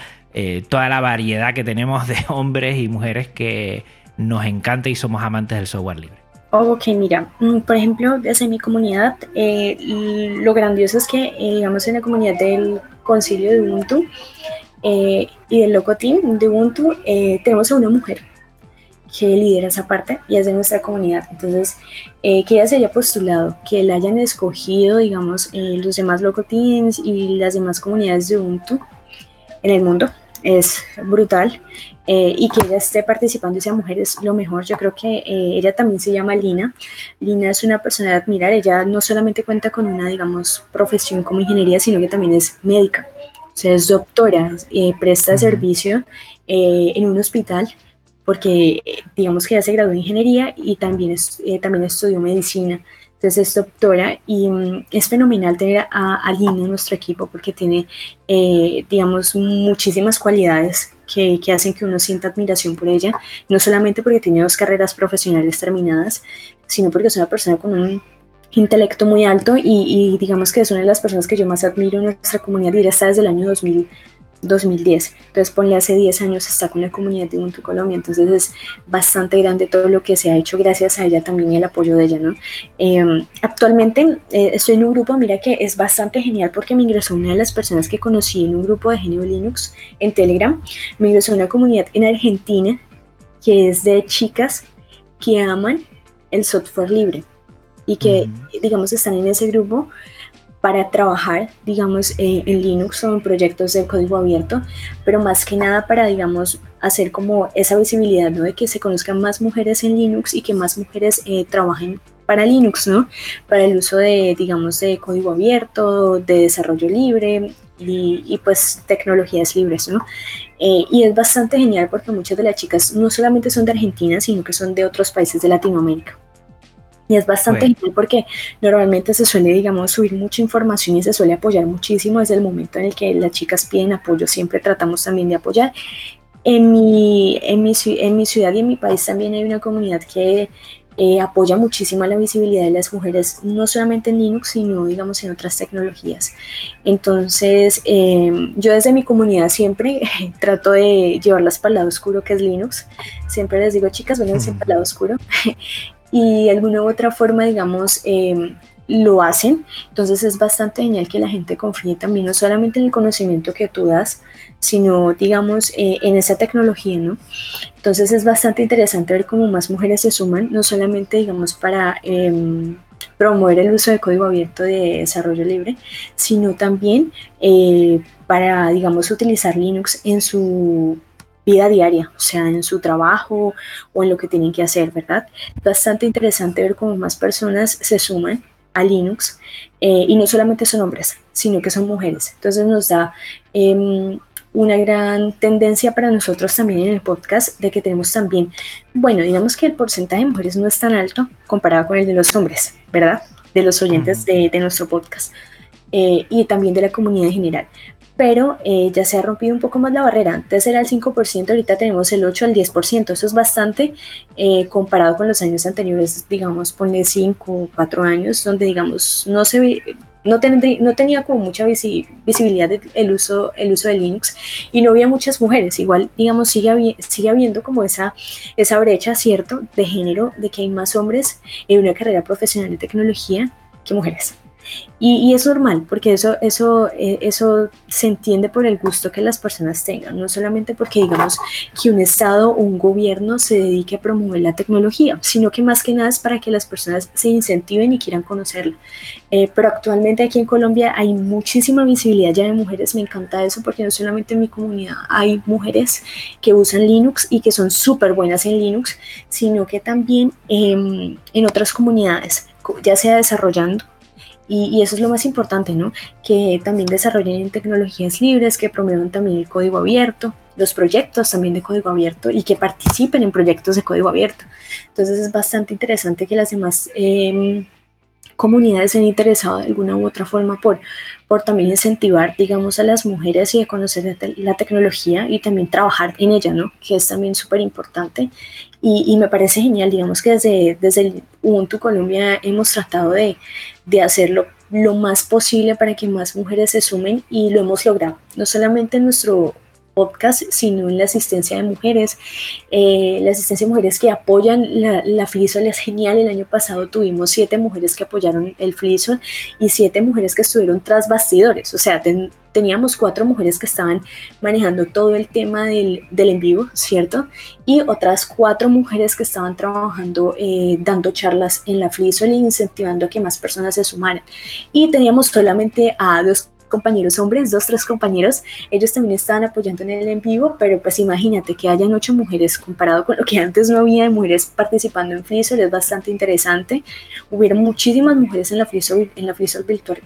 toda la variedad que tenemos de hombres y mujeres que nos encanta y somos amantes del software libre. Ok, mira, mm, por ejemplo, desde mi comunidad, eh, lo grandioso es que, eh, digamos, en la comunidad del concilio de Ubuntu y del Loco de Ubuntu, tenemos a una mujer que lidera esa parte y es de nuestra comunidad. Entonces, que ella se haya postulado, que la hayan escogido, digamos, los demás Loco y las demás comunidades de Ubuntu en el mundo, es brutal. Eh, y que ella esté participando y sea mujer es lo mejor. Yo creo que eh, ella también se llama Lina. Lina es una persona de admirar. Ella no solamente cuenta con una, digamos, profesión como ingeniería, sino que también es médica. O sea, es doctora, eh, presta servicio en un hospital porque digamos que ella se graduó en ingeniería y también, también estudió medicina. Entonces es doctora y mm, es fenomenal tener a, a Lina en nuestro equipo porque tiene, eh, digamos, muchísimas cualidades que, que, hacen que uno sienta admiración por ella, no solamente porque tiene dos carreras profesionales terminadas, sino porque es una persona con un intelecto muy alto y, y digamos que es una de las personas que yo más admiro en nuestra comunidad y está desde el año 2000 2010. Entonces, ponle hace 10 años está con la comunidad de Ubuntu Colombia. Entonces, es bastante grande todo lo que se ha hecho gracias a ella también y el apoyo de ella, ¿no? Em, actualmente eh, estoy en un grupo, mira que es bastante genial porque me ingresó una de las personas que conocí en un grupo de Genio Linux en Telegram. Me ingresó una comunidad en Argentina que es de chicas que aman el software libre y que, digamos, están en ese grupo para trabajar, digamos, eh, en Linux o en proyectos de código abierto, pero más que nada para, digamos, hacer como esa visibilidad, ¿no? De que se conozcan más mujeres en Linux y que más mujeres eh, trabajen para Linux, ¿no? Para el uso de, digamos, de código abierto, de desarrollo libre y, pues tecnologías libres, ¿no? Eh, y es bastante genial porque muchas de las chicas no solamente son de Argentina, sino que son de otros países de Latinoamérica. Y es bastante genial porque normalmente se suele, digamos, subir mucha información y se suele apoyar muchísimo desde el momento en el que las chicas piden apoyo. Siempre tratamos también de apoyar. En mi, en mi, en mi ciudad y en mi país también hay una comunidad que eh, apoya muchísimo la visibilidad de las mujeres, no solamente en Linux, sino, digamos, en otras tecnologías. Entonces, em, yo desde mi comunidad siempre trato de llevarlas para el lado oscuro que es Linux. Siempre les digo, chicas, vengan para el lado oscuro. y alguna u otra forma, digamos, em, lo hacen. Entonces es bastante genial que la gente confíe también no solamente en el conocimiento que tú das, sino, digamos, eh, en esa tecnología, ¿no? Entonces es bastante interesante ver cómo más mujeres se suman, no solamente, digamos, para em, promover el uso de código abierto de desarrollo libre, sino también eh, para, digamos, utilizar Linux en su vida diaria, o sea, en su trabajo o en lo que tienen que hacer, ¿verdad? Bastante interesante ver cómo más personas se suman a Linux eh, y no solamente son hombres, sino que son mujeres. Entonces nos da em, una gran tendencia para nosotros también en el podcast de que tenemos también, bueno, digamos que el porcentaje de mujeres no es tan alto comparado con el de los hombres, ¿verdad? De los oyentes de, nuestro podcast. Eh, y también de la comunidad en general pero eh, ya se ha rompido un poco más la barrera. Antes era el 5%, ahorita tenemos el 8 al 10%. Eso es bastante eh, comparado con los años anteriores, digamos, ponle 5 o 4 años, donde, digamos, no se no, no tenía como mucha visibilidad el uso, el uso de Linux y no había muchas mujeres. Igual, digamos, sigue, sigue habiendo como esa, esa brecha, ¿cierto?, de género, de que hay más hombres en una carrera profesional de tecnología que mujeres. Y, es normal, porque eso, eso, eh, eso se entiende por el gusto que las personas tengan, no solamente porque digamos que un Estado o un gobierno se dedique a promover la tecnología, sino que más que nada es para que las personas se incentiven y quieran conocerla. Eh, pero actualmente aquí en Colombia hay muchísima visibilidad ya de mujeres, me encanta eso porque no solamente en mi comunidad hay mujeres que usan Linux y que son súper buenas en Linux, sino que también em, en otras comunidades, ya sea desarrollando y, eso es lo más importante, ¿no? Que también desarrollen tecnologías libres, que promuevan también el código abierto, los proyectos también de código abierto y que participen en proyectos de código abierto. Entonces es bastante interesante que las demás em, comunidades se han interesado de alguna u otra forma por, por también incentivar, digamos, a las mujeres y de conocer la tecnología y también trabajar en ella, ¿no? Que es también súper importante. Y, me parece genial, digamos que desde, desde el Ubuntu Colombia hemos tratado de, de hacerlo lo más posible para que más mujeres se sumen y lo hemos logrado, no solamente en nuestro podcast, sino en la asistencia de mujeres. Eh, la asistencia de mujeres que apoyan la, la FLISOL es genial. El año pasado tuvimos siete mujeres que apoyaron el FLISOL y siete mujeres que estuvieron tras bastidores. O sea, teníamos cuatro mujeres que estaban manejando todo el tema del, del, en vivo, ¿cierto? Y otras cuatro mujeres que estaban trabajando, eh, dando charlas en la FLISOL e incentivando a que más personas se sumaran. Y teníamos solamente a dos compañeros hombres, dos, tres compañeros, ellos también estaban apoyando en el en vivo, pero pues imagínate que hayan ocho mujeres comparado con lo que antes no había de mujeres participando en FreeSol, es bastante interesante. Hubieron muchísimas mujeres en la FreeSol, en la virtual,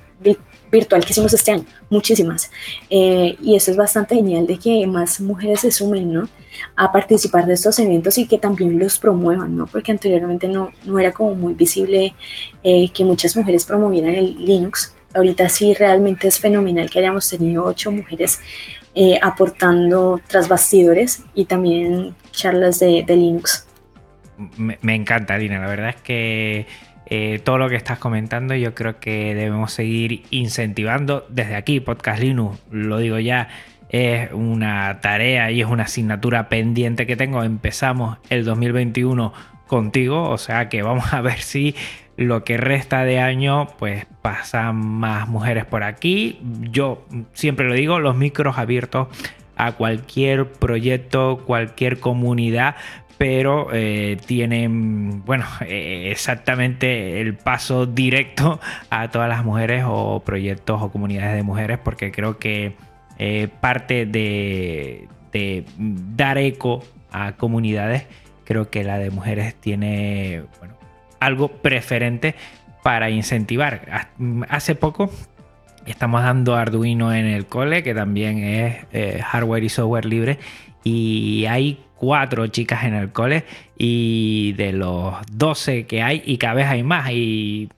virtual que hicimos este año, muchísimas. Eh, y eso es bastante genial de que más mujeres se sumen, ¿no? a participar de estos eventos y que también los promuevan, ¿no? Porque anteriormente no, no era como muy visible eh, que muchas mujeres promovieran el Linux ahorita sí realmente es fenomenal que hayamos tenido ocho mujeres eh, aportando tras bastidores y también charlas de, Linux. Me, encanta, Dina. La verdad es que eh, todo lo que estás comentando yo creo que debemos seguir incentivando desde aquí, Podcast Linux, lo digo ya, es una tarea y es una asignatura pendiente que tengo. Empezamos el 2021 contigo, o sea que vamos a ver si lo que resta de año, pues pasan más mujeres por aquí. Yo siempre lo digo, los micros abiertos a cualquier proyecto, cualquier comunidad, pero eh, tienen, bueno, eh, exactamente el paso directo a todas las mujeres o proyectos o comunidades de mujeres, porque creo que eh, parte de, de, dar eco a comunidades, creo que la de mujeres tiene, bueno, algo preferente para incentivar. Hace poco estamos dando Arduino en el cole, que también es eh, hardware y software libre, y hay cuatro chicas en el cole y de los 12 que hay y cada vez hay más y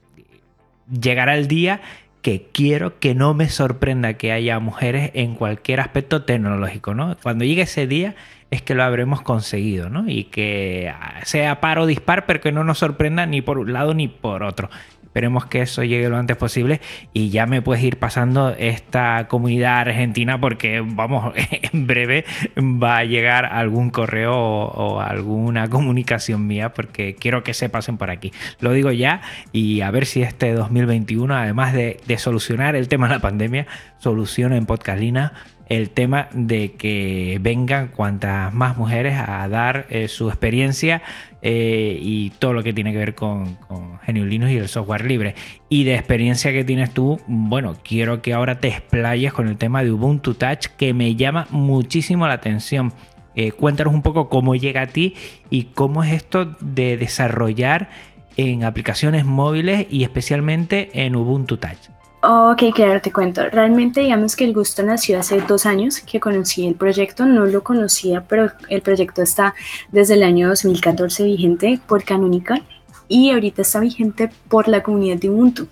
llegará el día que quiero que no me sorprenda que haya mujeres en cualquier aspecto tecnológico, ¿no? Cuando llegue ese día es que lo habremos conseguido, ¿no? Y que sea paro dispar, pero que no nos sorprenda ni por un lado ni por otro. Esperemos que eso llegue lo antes posible y ya me puedes ir pasando esta comunidad argentina porque, vamos, en breve va a llegar algún correo o, alguna comunicación mía porque quiero que se pasen por aquí. Lo digo ya y a ver si este 2021, además de, de solucionar el tema de la pandemia, soluciona en Podcastlina el tema de que vengan cuantas más mujeres a dar eh, su experiencia eh, y todo lo que tiene que ver con, con Linux y el software libre. Y de experiencia que tienes tú, bueno, quiero que ahora te explayes con el tema de Ubuntu Touch que me llama muchísimo la atención. Eh, cuéntanos un poco cómo llega a ti y cómo es esto de desarrollar en aplicaciones móviles y especialmente en Ubuntu Touch. Ok, claro, te cuento. Realmente digamos que el gusto nació hace dos años que conocí el proyecto. No lo conocía, pero el proyecto está desde el año 2014 vigente por Canonical y ahorita está vigente por la comunidad de Ubuntu.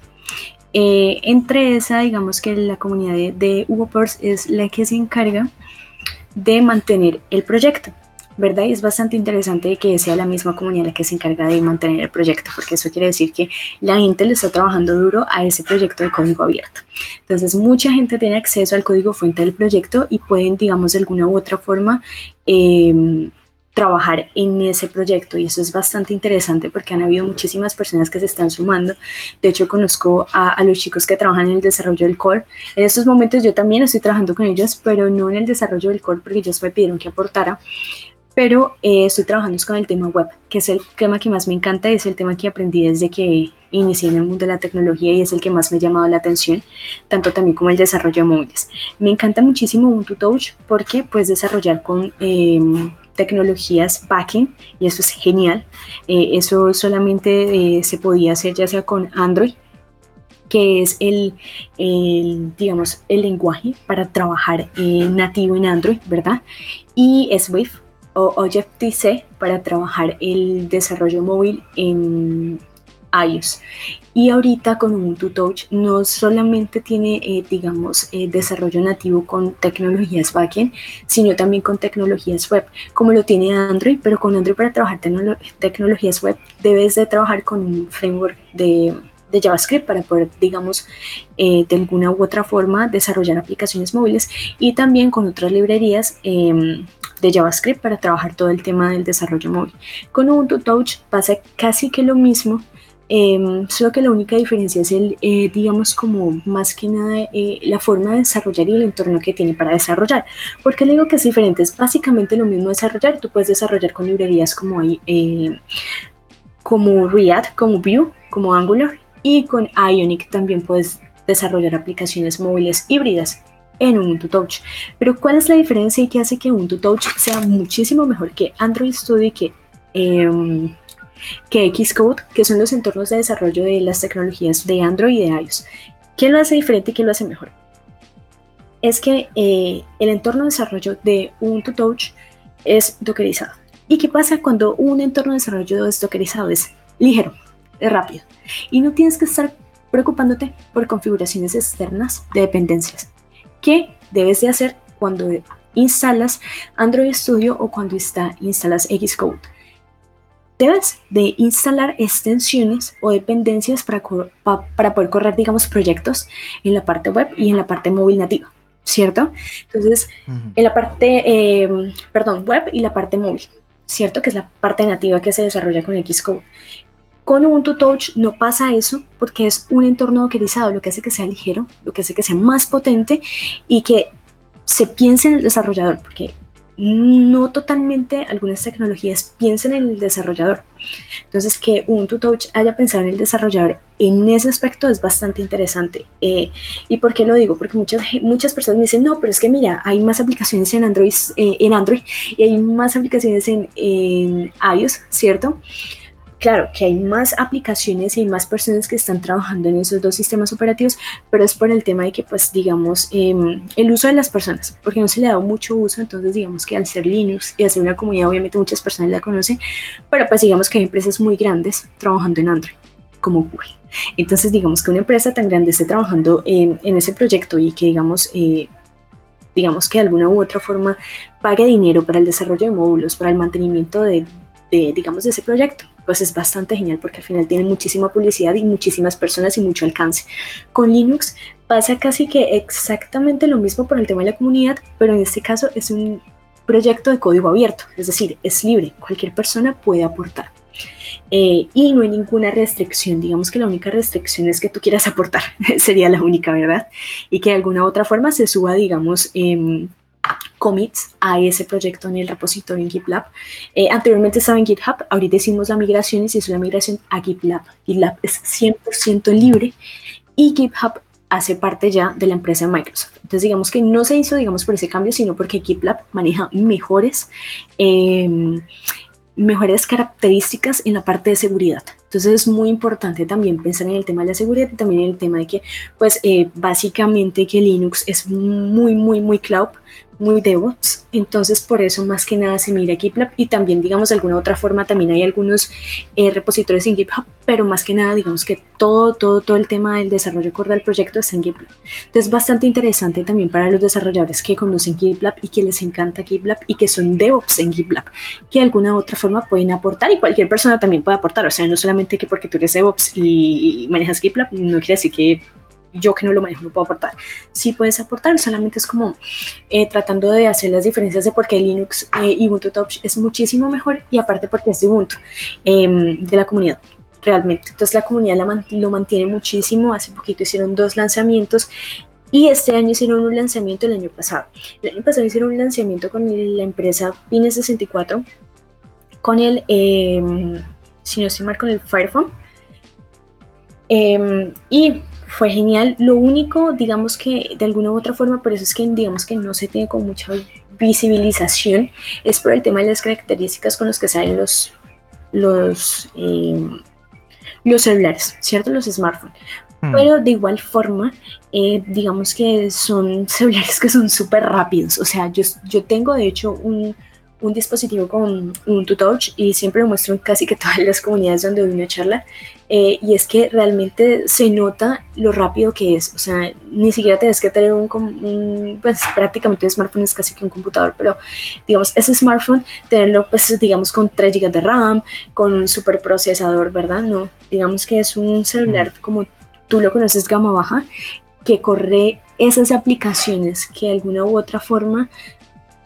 Eh, entre esa, digamos que la comunidad de, de es la que se encarga de mantener el proyecto. ¿Verdad? Y es bastante interesante que sea la misma comunidad la que se encarga de mantener el proyecto, porque eso quiere decir que la gente le está trabajando duro a ese proyecto de código abierto. Entonces, mucha gente tiene acceso al código fuente del proyecto y pueden, digamos, de alguna u otra forma, em, trabajar en ese proyecto y eso es bastante interesante porque han habido muchísimas personas que se están sumando. De hecho, conozco a, a, los chicos que trabajan en el desarrollo del core. En estos momentos yo también estoy trabajando con ellos, pero no en el desarrollo del core porque ellos me pidieron que aportara pero eh, estoy trabajando con el tema web, que es el tema que más me encanta y es el tema que aprendí desde que inicié en el mundo de la tecnología y es el que más me ha llamado la atención, tanto también como el desarrollo de móviles. Me encanta muchísimo Ubuntu Touch porque puedes desarrollar con em, tecnologías backend y eso es genial. Eh, eso solamente eh, se podía hacer ya sea con Android que es el, digamos, el lenguaje para trabajar nativo en Android, ¿verdad? Y Swift, o Objective-C para trabajar el desarrollo móvil en iOS. Y ahorita con Ubuntu Touch no solamente tiene, eh, digamos, eh, desarrollo nativo con tecnologías backend, sino también con tecnologías web, como lo tiene Android, pero con Android para trabajar tecnologías web debes de trabajar con un framework de de JavaScript para poder, digamos, eh, de alguna u otra forma desarrollar aplicaciones móviles y también con otras librerías em, de JavaScript para trabajar todo el tema del desarrollo móvil. Con Ubuntu Touch pasa casi que lo mismo, em, solo que la única diferencia es el, eh, digamos, como más que nada eh, la forma de desarrollar y el entorno que tiene para desarrollar. porque le digo que es diferente? Es básicamente lo mismo desarrollar. Tú puedes desarrollar con librerías como, hay, como React, como Vue, como Angular y con Ionic también puedes desarrollar aplicaciones móviles híbridas en Ubuntu Touch. Pero ¿cuál es la diferencia y qué hace que Ubuntu Touch sea muchísimo mejor que Android Studio y que, eh, que Xcode, que son los entornos de desarrollo de las tecnologías de Android y de iOS? ¿Qué lo hace diferente y qué lo hace mejor? Es que eh, el entorno de desarrollo de Ubuntu Touch es dockerizado. ¿Y qué pasa cuando un entorno de desarrollo es dockerizado? Es ligero, es rápido. Y no tienes que estar preocupándote por configuraciones externas de dependencias. ¿Qué debes de hacer cuando instalas Android Studio o cuando está, instalas Xcode? Debes de instalar extensiones o dependencias para, para poder correr, digamos, proyectos en la parte web y en la parte móvil nativa, ¿cierto? Entonces, en la parte, eh, perdón, web y la parte móvil, ¿cierto? Que es la parte nativa que se desarrolla con Xcode. Con Ubuntu Touch no pasa eso porque es un entorno dockerizado, lo que hace que sea ligero, lo que hace que sea más potente y que se piense en el desarrollador, porque no totalmente algunas tecnologías piensan en el desarrollador. Entonces, que Ubuntu Touch haya pensado en el desarrollador en ese aspecto es bastante interesante. Eh, ¿Y por qué lo digo? Porque muchas, muchas personas me dicen, no, pero es que mira, hay más aplicaciones en Android, eh, en Android y hay más aplicaciones en, en iOS, ¿cierto? Claro que hay más aplicaciones y hay más personas que están trabajando en esos dos sistemas operativos, pero es por el tema de que, pues, digamos, em, el uso de las personas, porque no se le ha dado mucho uso, entonces digamos que al ser Linux y al ser una comunidad, obviamente muchas personas la conocen, pero pues digamos que hay empresas muy grandes trabajando en Android, como Google. Entonces, digamos que una empresa tan grande esté trabajando en, ese proyecto y que, digamos, eh, digamos que de alguna u otra forma pague dinero para el desarrollo de módulos, para el mantenimiento de, de digamos, de ese proyecto pues es bastante genial porque al final tiene muchísima publicidad y muchísimas personas y mucho alcance. Con Linux pasa casi que exactamente lo mismo por el tema de la comunidad, pero en este caso es un proyecto de código abierto, es decir, es libre, cualquier persona puede aportar. Eh, y no hay ninguna restricción, digamos que la única restricción es que tú quieras aportar, sería la única, ¿verdad? Y que de alguna otra forma se suba, digamos, eh, commits a ese proyecto en el repositorio en GitLab. Eh, anteriormente estaba en GitHub, ahorita hicimos la migración y se hizo la migración a GitLab. GitLab es 100% libre y GitHub hace parte ya de la empresa de Microsoft. Entonces digamos que no se hizo, digamos, por ese cambio, sino porque GitLab maneja mejores, em, mejores características en la parte de seguridad. Entonces es muy importante también pensar en el tema de la seguridad y también en el tema de que, pues, eh, básicamente que Linux es muy, muy, muy cloud, muy DevOps, entonces por eso más que nada se mira GitLab y también digamos de alguna otra forma también hay algunos eh, repositorios en GitHub, pero más que nada digamos que todo, todo, todo el tema del desarrollo core del proyecto está en GitLab. Entonces bastante interesante también para los desarrolladores que conocen GitLab y que les encanta GitLab y que son DevOps en GitLab, que de alguna otra forma pueden aportar y cualquier persona también puede aportar, o sea, no solamente que porque tú eres DevOps y manejas GitLab, no quiere decir que yo que no lo manejo no puedo aportar. Sí puedes aportar, solamente es como eh, tratando de hacer las diferencias de por qué Linux eh, y Ubuntu Touch es muchísimo mejor y aparte porque es de Ubuntu, em, de la comunidad realmente. Entonces la comunidad lo mantiene muchísimo. Hace poquito hicieron dos lanzamientos y este año hicieron un lanzamiento el año pasado. El año pasado hicieron un lanzamiento con la empresa Pines64, con el, eh, si no estoy mal, con el Firephone. Em, y fue genial. Lo único, digamos que de alguna u otra forma, por eso es que digamos que no se tiene con mucha visibilización, es por el tema de las características con las que salen los, los, eh, los celulares, ¿cierto? Los smartphones. Hmm. Pero de igual forma, eh, digamos que son celulares que son súper rápidos. O sea, yo, yo tengo de hecho un, un dispositivo con un Touch y siempre lo muestro en casi que todas las comunidades donde doy una charla. Eh, y es que realmente se nota lo rápido que es. O sea, ni siquiera tienes que tener un, pues prácticamente un smartphone es casi que un computador, pero digamos, ese smartphone, tenerlo pues digamos con 3 GB de RAM, con un super procesador, ¿verdad? No, digamos que es un celular como tú lo conoces gama baja, que corre esas aplicaciones que de alguna u otra forma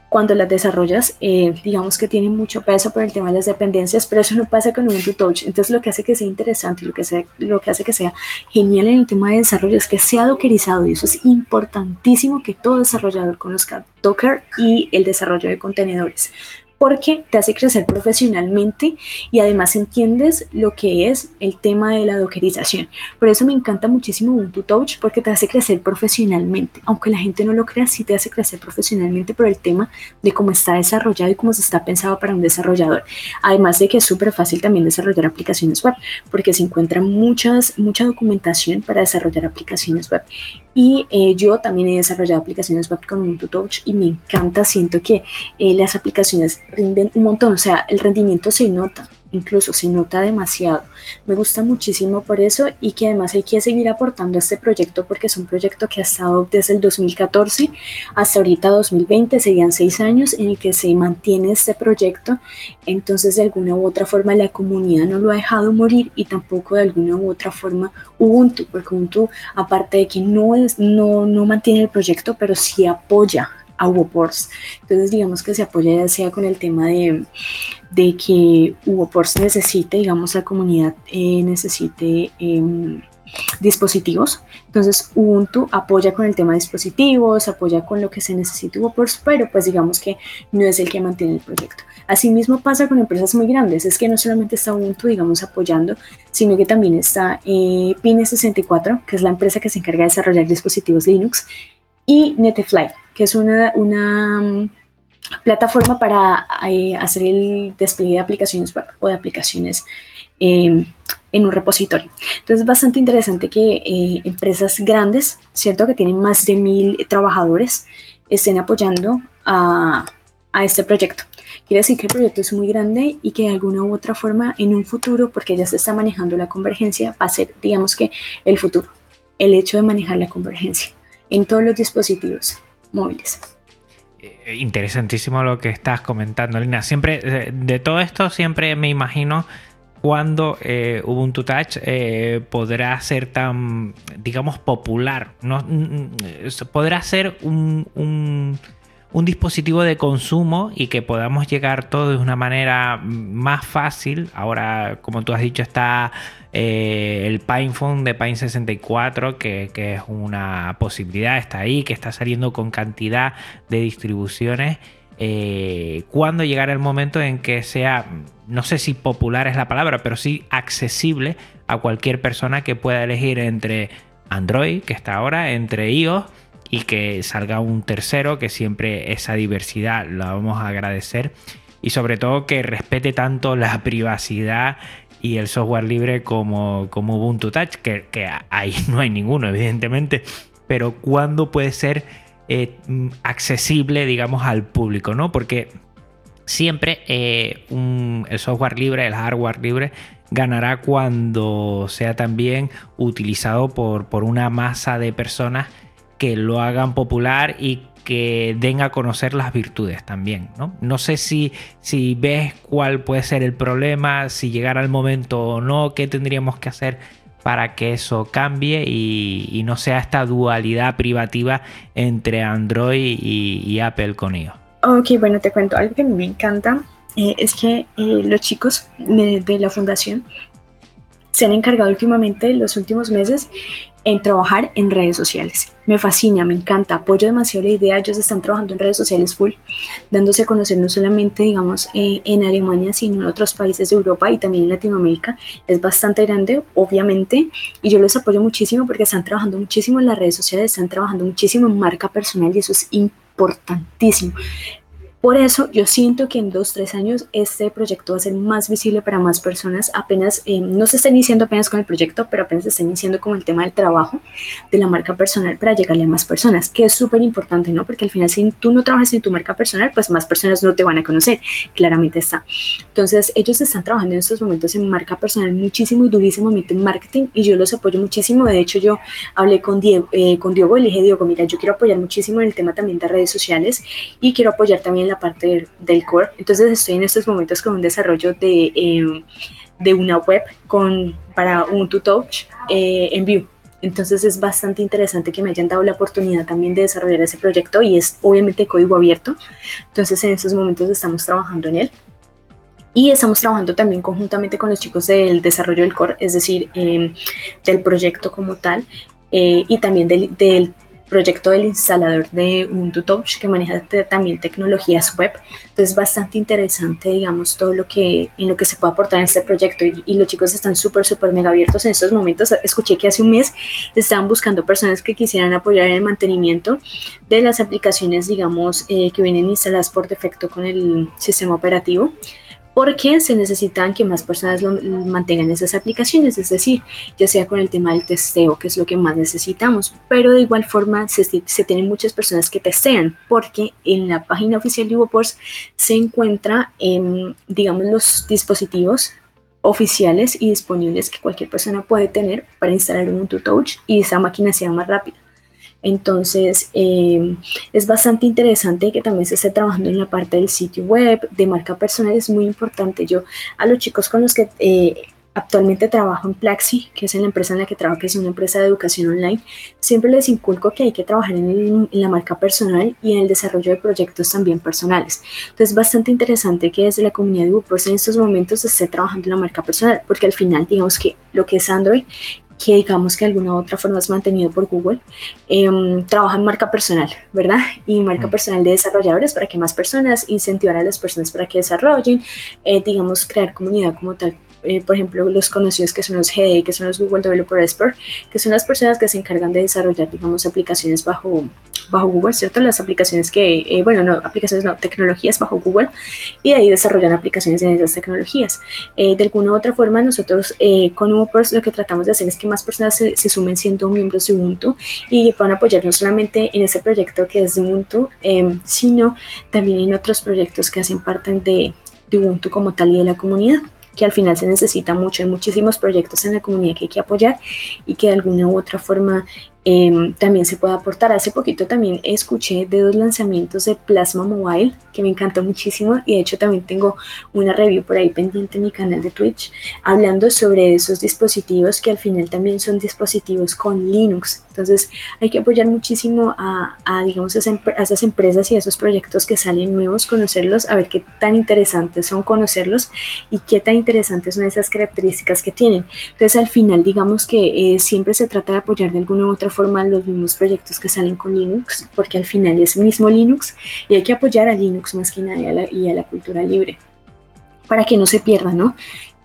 cuando las desarrollas, eh, digamos que tienen mucho peso por el tema de las dependencias, pero eso no pasa con Ubuntu Touch. Entonces, lo que hace que sea interesante, lo que, sea, lo que hace que sea genial en el tema de desarrollo es que sea dockerizado y eso es importantísimo que todo desarrollador conozca Docker y el desarrollo de contenedores porque te hace crecer profesionalmente y además entiendes lo que es el tema de la dockerización. Por eso me encanta muchísimo Ubuntu Touch porque te hace crecer profesionalmente. Aunque la gente no lo crea, sí te hace crecer profesionalmente por el tema de cómo está desarrollado y cómo se está pensado para un desarrollador. Además de que es súper fácil también desarrollar aplicaciones web porque se encuentra muchas, mucha documentación para desarrollar aplicaciones web. Y eh, yo también he desarrollado aplicaciones web con Ubuntu Touch y me encanta, siento que eh, las aplicaciones rinden un montón, o sea, el rendimiento se nota incluso se nota demasiado. Me gusta muchísimo por eso y que además hay que seguir aportando a este proyecto porque es un proyecto que ha estado desde el 2014 hasta ahorita 2020, serían seis años en el que se mantiene este proyecto. Entonces de alguna u otra forma la comunidad no lo ha dejado morir y tampoco de alguna u otra forma Ubuntu, porque Ubuntu aparte de que no, es, no, no mantiene el proyecto, pero sí apoya a Ports. Entonces, digamos que se apoya ya sea con el tema de, de que Ports necesite, digamos, la comunidad eh, necesite em, dispositivos. Entonces, Ubuntu apoya con el tema de dispositivos, apoya con lo que se necesite Ports, pero pues digamos que no es el que mantiene el proyecto. Asimismo pasa con empresas muy grandes, es que no solamente está Ubuntu, digamos, apoyando, sino que también está eh, Pine64, que es la empresa que se encarga de desarrollar dispositivos Linux, y Netfly, que es una, una mm, plataforma para eh, hacer el despliegue de aplicaciones web o de aplicaciones em, en un repositorio. Entonces es bastante interesante que eh, empresas grandes, ¿cierto? Que tienen más de mil trabajadores, estén apoyando a, a este proyecto. Quiere decir que el proyecto es muy grande y que de alguna u otra forma en un futuro, porque ya se está manejando la convergencia, va a ser, digamos que, el futuro, el hecho de manejar la convergencia en todos los dispositivos móviles. Eh, interesantísimo lo que estás comentando, Lina. Siempre, eh, de todo esto, siempre me imagino cuando eh, Ubuntu Touch podrá ser tan, digamos, popular. ¿no? Mm, mm, podrá ser un dispositivo de consumo y que podamos llegar todo de una manera más fácil. Ahora, como tú has dicho, está eh, el PinePhone de Pine 64, que, es una posibilidad, está ahí, que está saliendo con cantidad de distribuciones. Eh, cuando llegará el momento en que sea, no sé si popular es la palabra, pero sí accesible a cualquier persona que pueda elegir entre Android, que está ahora, entre iOS y que salga un tercero, que siempre esa diversidad la vamos a agradecer y sobre todo que respete tanto la privacidad y el software libre como, como Ubuntu Touch, que, ahí no hay ninguno, evidentemente, pero cuándo puede ser eh, accesible, digamos, al público, ¿no? Porque siempre eh, el software libre, el hardware libre, ganará cuando sea también utilizado por, por una masa de personas que lo hagan popular y que den a conocer las virtudes también. No, no sé si, si ves cuál puede ser el problema, si llegara el momento o no, qué tendríamos que hacer para que eso cambie y, no sea esta dualidad privativa entre Android y, Apple con ellos. Ok, bueno, te cuento algo que me encanta. Eh, es que eh, los chicos de, de la fundación se han encargado últimamente, los últimos meses, en trabajar en redes sociales. Me fascina, me encanta, apoyo demasiado la idea. Ellos están trabajando en redes sociales full, dándose a conocer no solamente, digamos, eh, en Alemania, sino en otros países de Europa y también en Latinoamérica. Es bastante grande, obviamente, y yo los apoyo muchísimo porque están trabajando muchísimo en las redes sociales, están trabajando muchísimo en marca personal y eso es importantísimo Por eso yo siento que en dos, tres años este proyecto va a ser más visible para más personas. Apenas, eh, no se está iniciando apenas con el proyecto, pero apenas se está iniciando con el tema del trabajo de la marca personal para llegarle a más personas, que es súper importante, ¿no? Porque al final si tú no trabajas en tu marca personal, pues más personas no te van a conocer, claramente está. Entonces ellos están trabajando en estos momentos en marca personal muchísimo y durísimamente en marketing y yo los apoyo muchísimo. De hecho yo hablé con Diego, eh, con Diego y le dije, Diego, mira, yo quiero apoyar muchísimo en el tema también de redes sociales y quiero apoyar también la parte del, core. Entonces estoy en estos momentos con un desarrollo de, em, de una web con, para un Touch eh, en Vue. Entonces es bastante interesante que me hayan dado la oportunidad también de desarrollar ese proyecto y es obviamente código abierto. Entonces en estos momentos estamos trabajando en él. Y estamos trabajando también conjuntamente con los chicos del desarrollo del core, es decir, em, del proyecto como tal, eh, y también del, del proyecto del instalador de Ubuntu Touch que maneja también tecnologías web. Entonces, bastante interesante, digamos, todo lo que en lo que se puede aportar en este proyecto. Y, los chicos están súper, súper mega abiertos en estos momentos. Escuché que hace un mes estaban buscando personas que quisieran apoyar en el mantenimiento de las aplicaciones, digamos, eh, que vienen instaladas por defecto con el sistema operativo porque se necesitan que más personas mantengan esas aplicaciones, es decir, ya sea con el tema del testeo, que es lo que más necesitamos, pero de igual forma se, tienen muchas personas que testean, porque en la página oficial de UboPorts se encuentra, digamos, los dispositivos oficiales y disponibles que cualquier persona puede tener para instalar un Touch y esa máquina sea más rápida. Entonces, eh, es bastante interesante que también se esté trabajando en la parte del sitio web, de marca personal, es muy importante. Yo a los chicos con los que eh, actualmente trabajo en Plaxi, que es la empresa en la que trabajo, que es una empresa de educación online, siempre les inculco que hay que trabajar en, la marca personal y en el desarrollo de proyectos también personales. Entonces, es bastante interesante que desde la comunidad de WordPress en estos momentos se esté trabajando en la marca personal, porque al final, digamos que lo que es Android que digamos que de alguna u otra forma es mantenido por Google, em, trabaja en marca personal, ¿verdad? Y marca mm. personal de desarrolladores para que más personas, incentivar a las personas para que desarrollen, eh, digamos, crear comunidad como tal eh, por ejemplo, los conocidos que son los GDE, que son los Google Developer Expert, que son las personas que se encargan de desarrollar, digamos, aplicaciones bajo, bajo Google, ¿cierto? Las aplicaciones que, eh, bueno, no, aplicaciones no, tecnologías bajo Google, y de ahí desarrollan aplicaciones en esas tecnologías. Eh, de alguna u otra forma, nosotros con UberPorts lo que tratamos de hacer es que más personas se, sumen siendo miembros de Ubuntu y puedan apoyar no solamente en ese proyecto que es de Ubuntu, sino también en otros proyectos que hacen parte de, de Ubuntu como tal y de la comunidad que al final se necesita mucho. Hay muchísimos proyectos en la comunidad que hay que apoyar y que de alguna u otra forma Em, también se puede aportar. Hace poquito también escuché de dos lanzamientos de Plasma Mobile que me encantó muchísimo y de hecho también tengo una review por ahí pendiente en mi canal de Twitch hablando sobre esos dispositivos que al final también son dispositivos con Linux. Entonces hay que apoyar muchísimo a, digamos, a, esas empresas y a esos proyectos que salen nuevos, conocerlos, a ver qué tan interesantes son conocerlos y qué tan interesantes son esas características que tienen. Entonces al final digamos que eh, siempre se trata de apoyar de alguna u otra forman los mismos proyectos que salen con Linux, porque al final es mismo Linux y hay que apoyar a Linux más que nada y a la, cultura libre para que no se pierda, ¿no?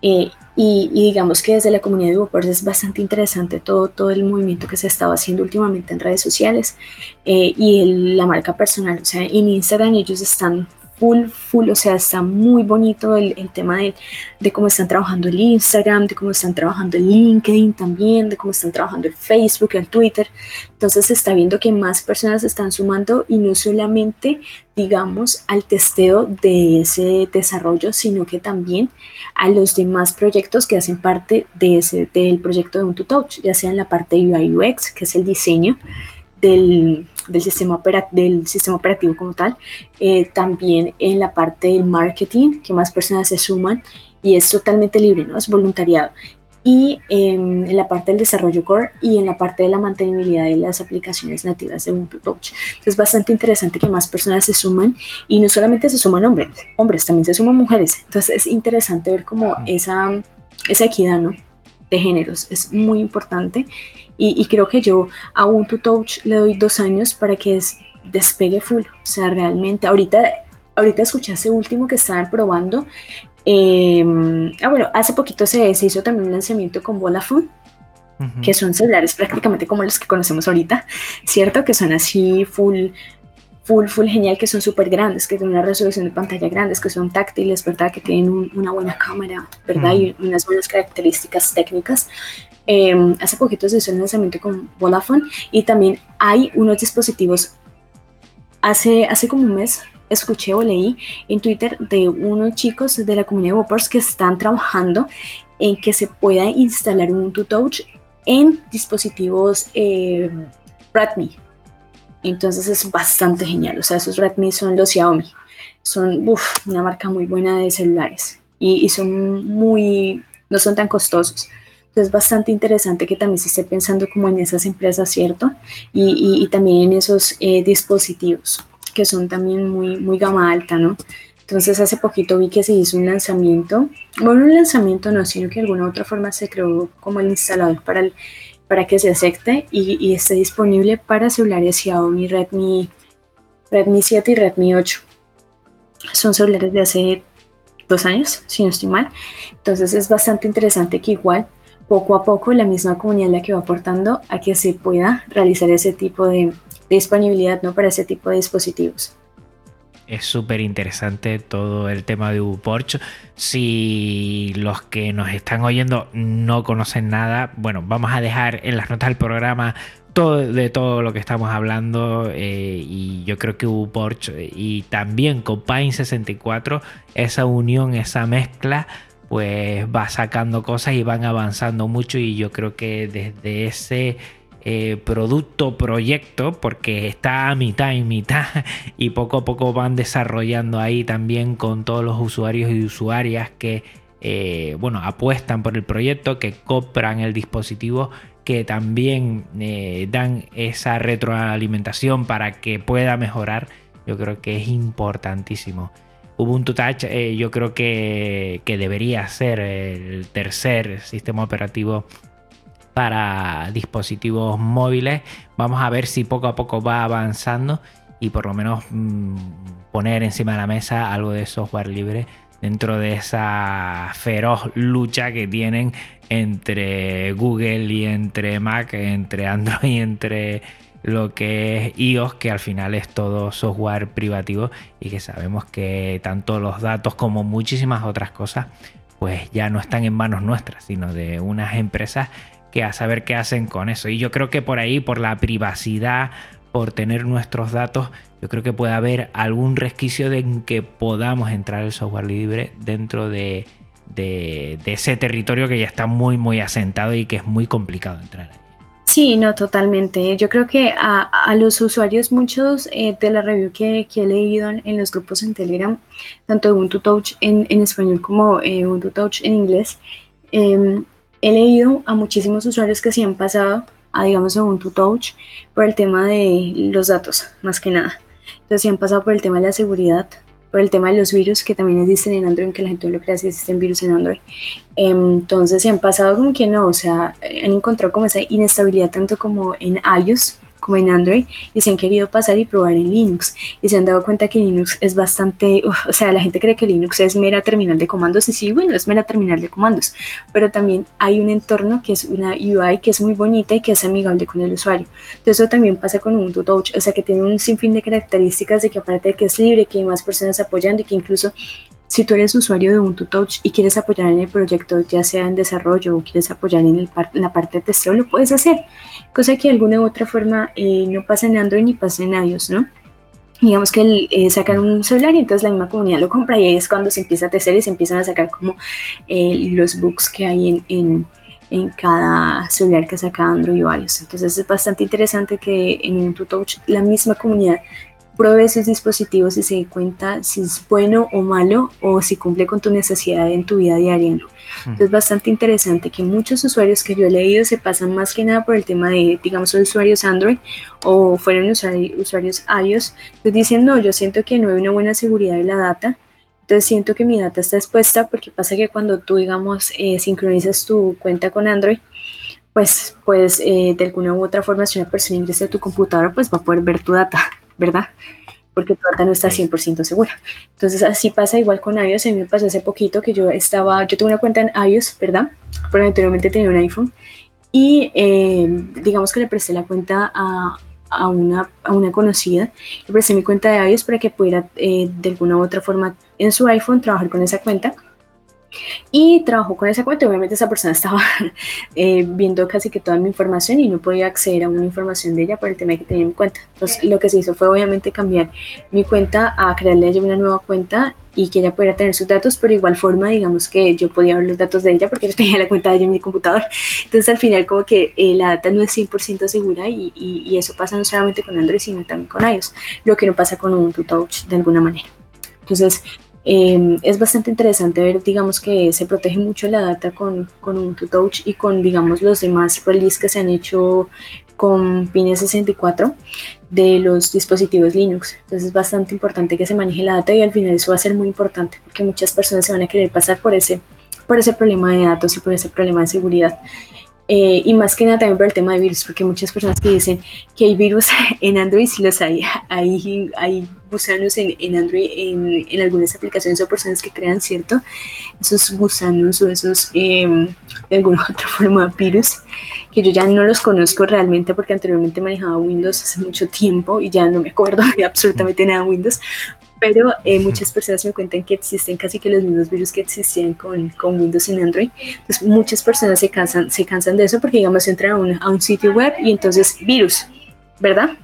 Eh, y, digamos que desde la comunidad de WordPress es bastante interesante todo, todo el movimiento que se ha estado haciendo últimamente en redes sociales eh, y la marca personal. O sea, en Instagram ellos están full, full, o sea, está muy bonito el, el tema de, de, cómo están trabajando el Instagram, de cómo están trabajando el LinkedIn también, de cómo están trabajando el Facebook, el Twitter. Entonces se está viendo que más personas se están sumando y no solamente, digamos, al testeo de ese desarrollo, sino que también a los demás proyectos que hacen parte de ese, del proyecto de UntuTouch, ya sea en la parte de UI UX, que es el diseño, del, del, sistema, del sistema operativo como tal, eh, también en la parte del marketing, que más personas se suman y es totalmente libre, ¿no? Es voluntariado. Y em, en la parte del desarrollo core y en la parte de la mantenibilidad de las aplicaciones nativas de Ubuntu Touch. Entonces es bastante interesante que más personas se suman y no solamente se suman hombres, hombres, también se suman mujeres. Entonces es interesante ver como esa, esa equidad, ¿no? De géneros, es muy importante y, creo que yo a Ubuntu Touch le doy dos años para que despegue full. O sea, realmente, ahorita, ahorita escuché hace último que estaban probando. Em, ah, bueno, hace poquito se, hizo también un lanzamiento con Vodafone, que son celulares prácticamente como los que conocemos ahorita, ¿cierto? Que son así full full, full genial, que son súper grandes, que tienen una resolución de pantalla grandes, que son táctiles, ¿verdad? Que tienen una buena cámara, ¿verdad? Y unas buenas características técnicas. Em, hace poquito se hizo el lanzamiento con Vodafone y también hay unos dispositivos. Hace, hace como un mes escuché o leí en Twitter de unos chicos de la comunidad de Whoppers que están trabajando en que se pueda instalar un Touch en dispositivos eh, Redmi. Entonces es bastante genial. O sea, esos Redmi son los Xiaomi. Son una marca muy buena de celulares y, son muy, no son tan costosos. Es bastante interesante que también se esté pensando como en esas empresas, ¿cierto? Y, también en esos eh, dispositivos que son también muy, muy gama alta, ¿no? Entonces hace poquito vi que se hizo un lanzamiento, bueno, un lanzamiento no, sino que de alguna otra forma se creó como el instalador para, el, para que se acepte y, esté disponible para celulares Xiaomi, Redmi, Redmi 7 y Redmi 8. Son celulares de hace dos años, si no estoy mal. Entonces es bastante interesante que igual poco a poco la misma comunidad la que va aportando a que se pueda realizar ese tipo de, disponibilidad ¿no? para ese tipo de dispositivos es súper interesante todo el tema de UPorch. Si los que nos están oyendo no conocen nada, bueno, vamos a dejar en las notas del programa todo de todo lo que estamos hablando eh, y yo creo que UPorch y también con Pine 64 esa unión, esa mezcla pues va sacando cosas y van avanzando mucho y yo creo que desde ese eh, producto, proyecto, porque está a mitad y mitad y poco a poco van desarrollando ahí también con todos los usuarios y usuarias que, eh, bueno, apuestan por el proyecto, que compran el dispositivo, que también eh, dan esa retroalimentación para que pueda mejorar. Yo creo que es importantísimo. Ubuntu Touch yo creo que, que debería ser el tercer sistema operativo para dispositivos móviles. Vamos a ver si poco a poco va avanzando y por lo menos mm, poner encima de la mesa algo de software libre dentro de esa feroz lucha que tienen entre Google y entre Mac, entre Android y entre lo que es iOS, que al final es todo software privativo y que sabemos que tanto los datos como muchísimas otras cosas pues ya no están en manos nuestras, sino de unas empresas que a saber qué hacen con eso. Y yo creo que por ahí, por la privacidad, por tener nuestros datos, yo creo que puede haber algún resquicio de que podamos entrar el software libre dentro de, ese territorio que ya está muy, muy asentado y que es muy complicado entrar. Sí, no, totalmente. Yo creo que a, los usuarios, muchos eh, de la review que, he leído en, los grupos en Telegram, tanto Ubuntu Touch en, español como eh, Ubuntu Touch en inglés, em, he leído a muchísimos usuarios que se han pasado a, digamos, Ubuntu Touch por el tema de los datos, más que nada. Entonces, se han pasado por el tema de la seguridad, por el tema de los virus, que también existen en Android, que la gente no lo crea si existen virus en Android. Entonces, se han pasado como que no, o sea, han encontrado como esa inestabilidad tanto como en iOS como en Android y se han querido pasar y probar en Linux y se han dado cuenta que Linux es bastante, o sea, la gente cree que Linux es mera terminal de comandos y sí, bueno, es mera terminal de comandos, pero también hay un entorno que es una UI que es muy bonita y que es amigable con el usuario. Entonces eso también pasa con Ubuntu Touch, o sea, que tiene un sinfín de características de que aparte de que es libre, que hay más personas apoyando y que incluso si tú eres usuario de Ubuntu Touch y quieres apoyar en el proyecto, ya sea en desarrollo o quieres apoyar en, el la parte de testeo, lo puedes hacer. Cosa que de alguna u otra forma eh, no pasa en Android ni pasa en iOS, ¿no? Digamos que eh, sacan un celular y entonces la misma comunidad lo compra y ahí es cuando se empieza a testear y se empiezan a sacar como eh, los bugs que hay en, en, en, cada celular que saca Android o iOS. Entonces es bastante interesante que en Ubuntu Touch la misma comunidad pruebe esos dispositivos y se dé cuenta si es bueno o malo o si cumple con tu necesidad en tu vida diaria. ¿no? Es bastante interesante que muchos usuarios que yo he leído se pasan más que nada por el tema de, digamos, usuarios Android o fueron usuarios iOS, pues dicen, no, yo siento que no hay una buena seguridad de la data, entonces siento que mi data está expuesta porque pasa que cuando tú, digamos, eh, sincronizas tu cuenta con Android, pues, pues eh, de alguna u otra forma, si una persona ingresa a tu computadora, pues va a poder ver tu data. ¿Verdad? Porque tu data no está 100% segura. Entonces, así pasa igual con iOS. A mí me pasó hace poquito que yo estaba, yo tuve una cuenta en iOS, ¿verdad? Pero anteriormente tenía un iPhone. Y eh, digamos que le presté la cuenta a, a una, a una conocida, le presté mi cuenta de iOS para que pudiera eh, de alguna u otra forma en su iPhone trabajar con esa cuenta y trabajó con esa cuenta. Obviamente esa persona estaba eh, viendo casi que toda mi información y no podía acceder a una información de ella por el tema que tenía mi cuenta. Entonces lo que se hizo fue obviamente cambiar mi cuenta a crearle a ella una nueva cuenta y que ella pudiera tener sus datos, pero de igual forma, digamos que yo podía ver los datos de ella porque yo tenía la cuenta de ella en mi computador. Entonces al final como que eh, la data no es 100% segura y, y, y, eso pasa no solamente con Android, sino también con iOS, lo que no pasa con un Touch de alguna manera. Entonces, eh, es bastante interesante ver, digamos, que se protege mucho la data con, con Touch y con, digamos, los demás releases que se han hecho con Pine 64 de los dispositivos Linux. Entonces es bastante importante que se maneje la data y al final eso va a ser muy importante porque muchas personas se van a querer pasar por ese, por ese problema de datos y por ese problema de seguridad. Eh, y más que nada también por el tema de virus, porque muchas personas que dicen que hay virus en Android, sí los hay. Hay, hay gusanos en, en Android, en, en, algunas aplicaciones o personas que crean, ¿cierto? Esos gusanos o esos, eh, de alguna otra forma, virus, que yo ya no los conozco realmente porque anteriormente manejaba Windows hace mucho tiempo y ya no me acuerdo de absolutamente nada de Windows, pero eh, muchas personas me cuentan que existen casi que los mismos virus que existían con, con Windows y Android. Entonces, muchas personas se cansan, se cansan de eso porque, digamos, entran a un, a un sitio web y entonces virus, ¿verdad?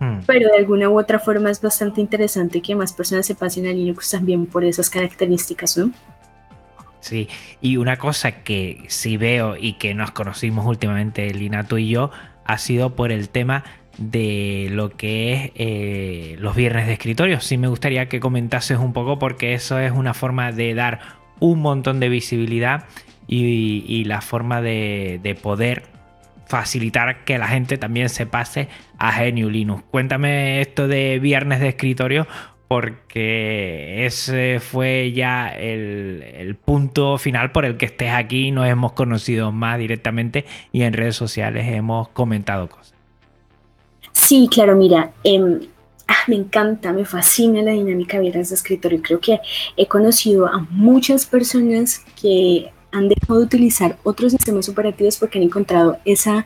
Hmm. Pero de alguna u otra forma es bastante interesante que más personas se pasen a Linux también por esas características, ¿no? Sí, y una cosa que sí veo y que nos conocimos últimamente, Linato y yo, ha sido por el tema de lo que es eh, los viernes de escritorio. Sí me gustaría que comentases un poco porque eso es una forma de dar un montón de visibilidad y, la forma de, poder facilitar que la gente también se pase a Genio Linux. Cuéntame esto de viernes de escritorio porque ese fue ya el, el, punto final por el que estés aquí. Nos hemos conocido más directamente y en redes sociales hemos comentado cosas. Sí, claro, mira, eh, ah, me encanta, me fascina la dinámica de de escritorio. Creo que he conocido a muchas personas que han dejado de utilizar otros sistemas operativos porque han encontrado esa,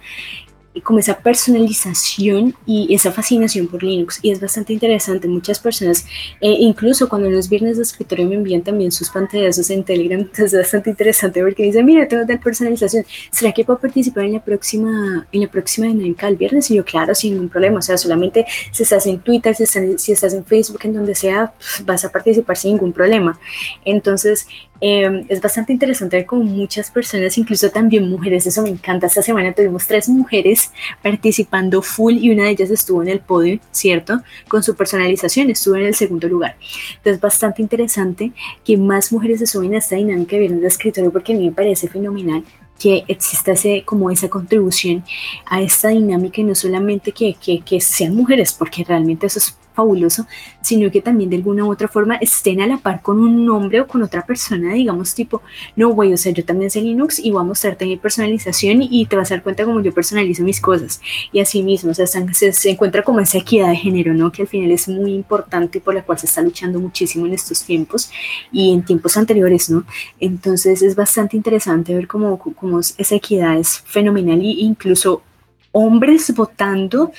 como esa personalización y esa fascinación por Linux. Y es bastante interesante. Muchas personas, eh, incluso cuando los viernes de escritorio me envían también sus pantallazos en Telegram, es bastante interesante porque dicen, mira, tengo tal personalización. ¿Será que puedo participar en la próxima, en la próxima dinámica del viernes? Y yo, claro, sin ningún problema. O sea, solamente si estás en Twitter, si estás, si estás en Facebook, en donde sea, vas a participar sin ningún problema. Entonces, eh, es bastante interesante ver como muchas personas, incluso también mujeres, eso me encanta. Esta semana tuvimos tres mujeres participando full y una de ellas estuvo en el podio, ¿cierto? Con su personalización, estuvo en el segundo lugar. Entonces, bastante interesante que más mujeres se suben a esta dinámica de viernes de escritorio porque a mí me parece fenomenal que exista ese, como esa contribución a esta dinámica y no solamente que, que, que sean mujeres, porque realmente eso es fabuloso, sino que también de alguna u otra forma estén a la par con un nombre o con otra persona, digamos tipo, no, güey, o sea, yo también sé Linux y voy a mostrarte mi personalización y te vas a dar cuenta cómo yo personalizo mis cosas. Y así mismo, o sea, se, se, encuentra como esa equidad de género, ¿no? Que al final es muy importante y por la cual se está luchando muchísimo en estos tiempos y en tiempos anteriores, ¿no? Entonces es bastante interesante ver cómo, cómo esa equidad es fenomenal e incluso hombres votando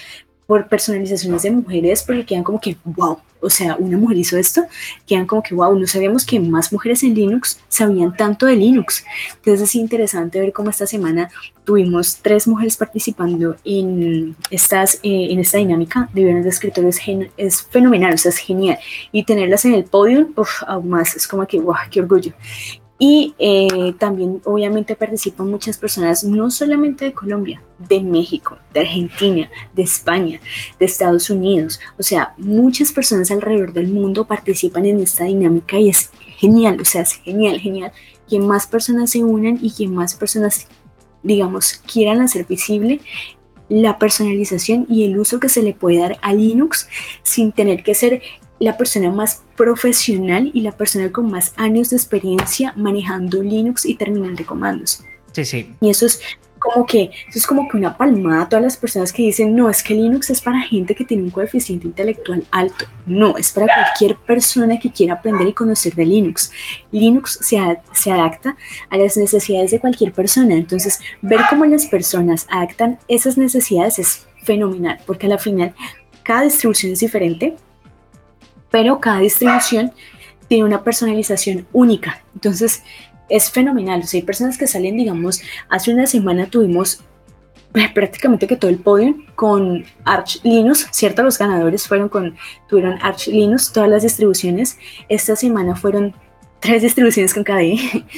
por personalizaciones de mujeres porque quedan como que, wow, o sea, una mujer hizo esto, quedan como que, wow, no sabíamos que más mujeres en Linux sabían tanto de Linux. Entonces es interesante ver cómo esta semana tuvimos tres mujeres participando en, estas, eh, en esta dinámica de viernes de escritorio es, es, fenomenal, o sea, es genial. Y tenerlas en el podio, uff, aún más, es como que, wow, qué orgullo. Y eh, también obviamente participan muchas personas, no solamente de Colombia, de México, de Argentina, de España, de Estados Unidos. O sea, muchas personas alrededor del mundo participan en esta dinámica y es genial, o sea, es genial, genial que más personas se unan y que más personas, digamos, quieran hacer visible la personalización y el uso que se le puede dar a Linux sin tener que ser la persona más profesional y la persona con más años de experiencia manejando Linux y terminal de comandos. Sí, sí. Y eso es como que eso es como que una palmada a todas las personas que dicen, no, es que Linux es para gente que tiene un coeficiente intelectual alto. No, es para cualquier persona que quiera aprender y conocer de Linux. Linux se, se adapta a las necesidades de cualquier persona. Entonces, ver cómo las personas adaptan esas necesidades es fenomenal, porque al final cada distribución es diferente, pero cada distribución tiene una personalización única. Entonces, es fenomenal. O sea, hay personas que salen, digamos, hace una semana tuvimos eh, prácticamente que todo el podio con Arch Linux, ¿cierto? Los ganadores fueron con, tuvieron Arch Linux, todas las distribuciones. Esta semana fueron tres distribuciones con KDE.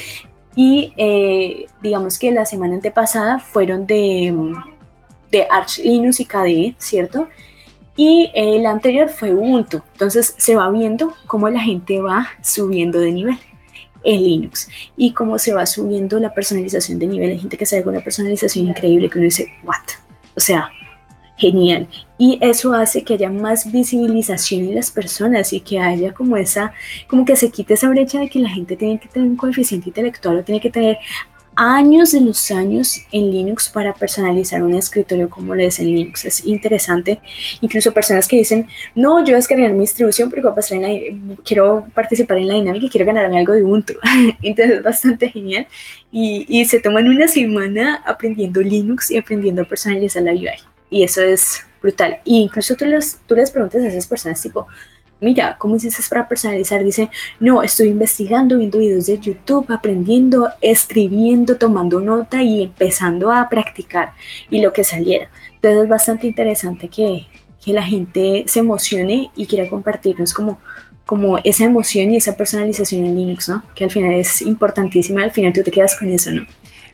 Y eh, digamos que la semana antepasada fueron de, de Arch Linux y KDE, ¿cierto? Y la anterior fue Ubuntu. Entonces se va viendo cómo la gente va subiendo de nivel en Linux y cómo se va subiendo la personalización de nivel. Hay gente que sabe con una personalización increíble que uno dice, ¿what? O sea, genial. Y eso hace que haya más visibilización en las personas y que haya como esa, como que se quite esa brecha de que la gente tiene que tener un coeficiente intelectual o tiene que tener años de los años en Linux para personalizar un escritorio como lo es en Linux. Es interesante. Incluso personas que dicen, no, yo descargar mi distribución porque pasar quiero participar en la dinámica y quiero ganarme algo de Ubuntu. Entonces es bastante genial. Y, y, se toman una semana aprendiendo Linux y aprendiendo a personalizar la UI. Y eso es brutal. Y incluso tú les, tú les preguntas a esas personas tipo, mira, ¿cómo hiciste para personalizar? Dice, no, estoy investigando, viendo videos de YouTube, aprendiendo, escribiendo, tomando nota y empezando a practicar y lo que saliera. Entonces es bastante interesante que, que la gente se emocione y quiera compartirnos como, como esa emoción y esa personalización en Linux, ¿no? Que al final es importantísima, al final tú te quedas con eso, ¿no?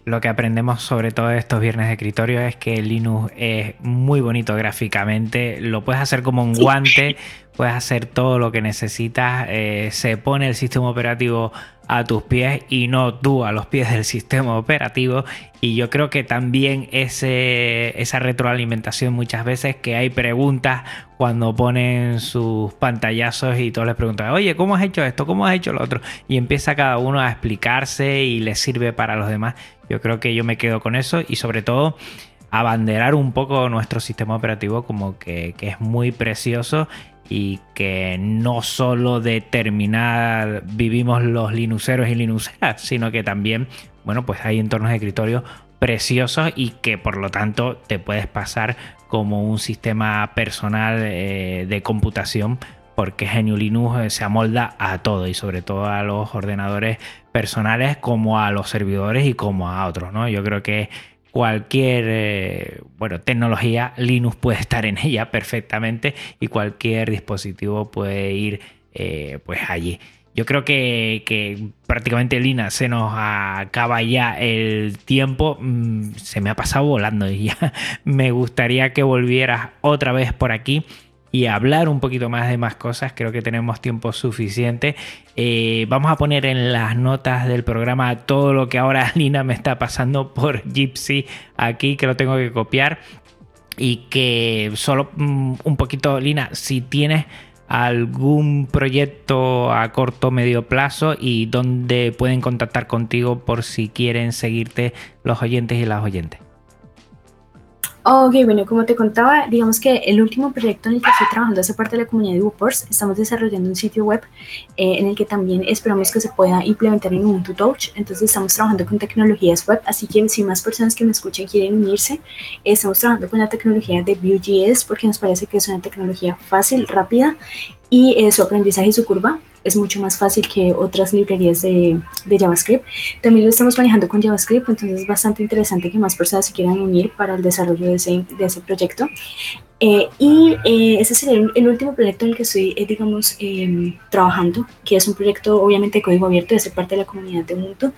Lo que aprendemos sobre todo estos viernes de escritorio es que Linux es muy bonito gráficamente, lo puedes hacer como un guante, puedes hacer todo lo que necesitas, eh, se pone el sistema operativo a tus pies y no tú a los pies del sistema operativo. Y yo creo que también ese, esa retroalimentación muchas veces que hay preguntas cuando ponen sus pantallazos y todos les preguntan, oye, ¿cómo has hecho esto? ¿Cómo has hecho lo otro? Y empieza cada uno a explicarse y les sirve para los demás. Yo creo que yo me quedo con eso y sobre todo abanderar un poco nuestro sistema operativo como que, que es muy precioso y que no solo de terminar vivimos los linuxeros y linuxeras, sino que también, bueno, pues hay entornos de escritorio preciosos y que por lo tanto te puedes pasar como un sistema personal eh, de computación porque GNU Linux eh, se amolda a todo y sobre todo a los ordenadores personales como a los servidores y como a otros, ¿no? Yo creo que cualquier eh, bueno, tecnología, Linux puede estar en ella perfectamente y cualquier dispositivo puede ir eh, pues allí. Yo creo que, prácticamente Lina se nos acaba ya el tiempo. Mm, se me ha pasado volando y ya me gustaría que volvieras otra vez por aquí y hablar un poquito más de más cosas. Creo que tenemos tiempo suficiente. Eh, vamos a poner en las notas del programa todo lo que ahora Lina me está pasando por Gypsy aquí, que lo tengo que copiar. Y que solo mm, un poquito, Lina, si tienes algún proyecto a corto medio plazo y donde pueden contactar contigo por si quieren seguirte los oyentes y las oyentes. Ok, bueno, como te contaba, digamos que el último proyecto en el que estoy trabajando hace parte de la comunidad de WordPress. Estamos desarrollando un sitio web eh, en el que también esperamos que se pueda implementar en Ubuntu Touch. Entonces estamos trabajando con tecnologías web, así que si más personas que me escuchen quieren unirse, estamos trabajando con la tecnología de Vue.js porque nos parece que es una tecnología fácil, rápida y eh, su aprendizaje y su curva es mucho más fácil que otras librerías de, JavaScript. También lo estamos manejando con JavaScript, entonces es bastante interesante que más personas se quieran unir para el desarrollo de ese, de ese proyecto. Eh, y eh, ese sería el, último proyecto en el que estoy, eh, digamos, em, trabajando, que es un proyecto obviamente de código abierto, de ser parte de la comunidad de Ubuntu,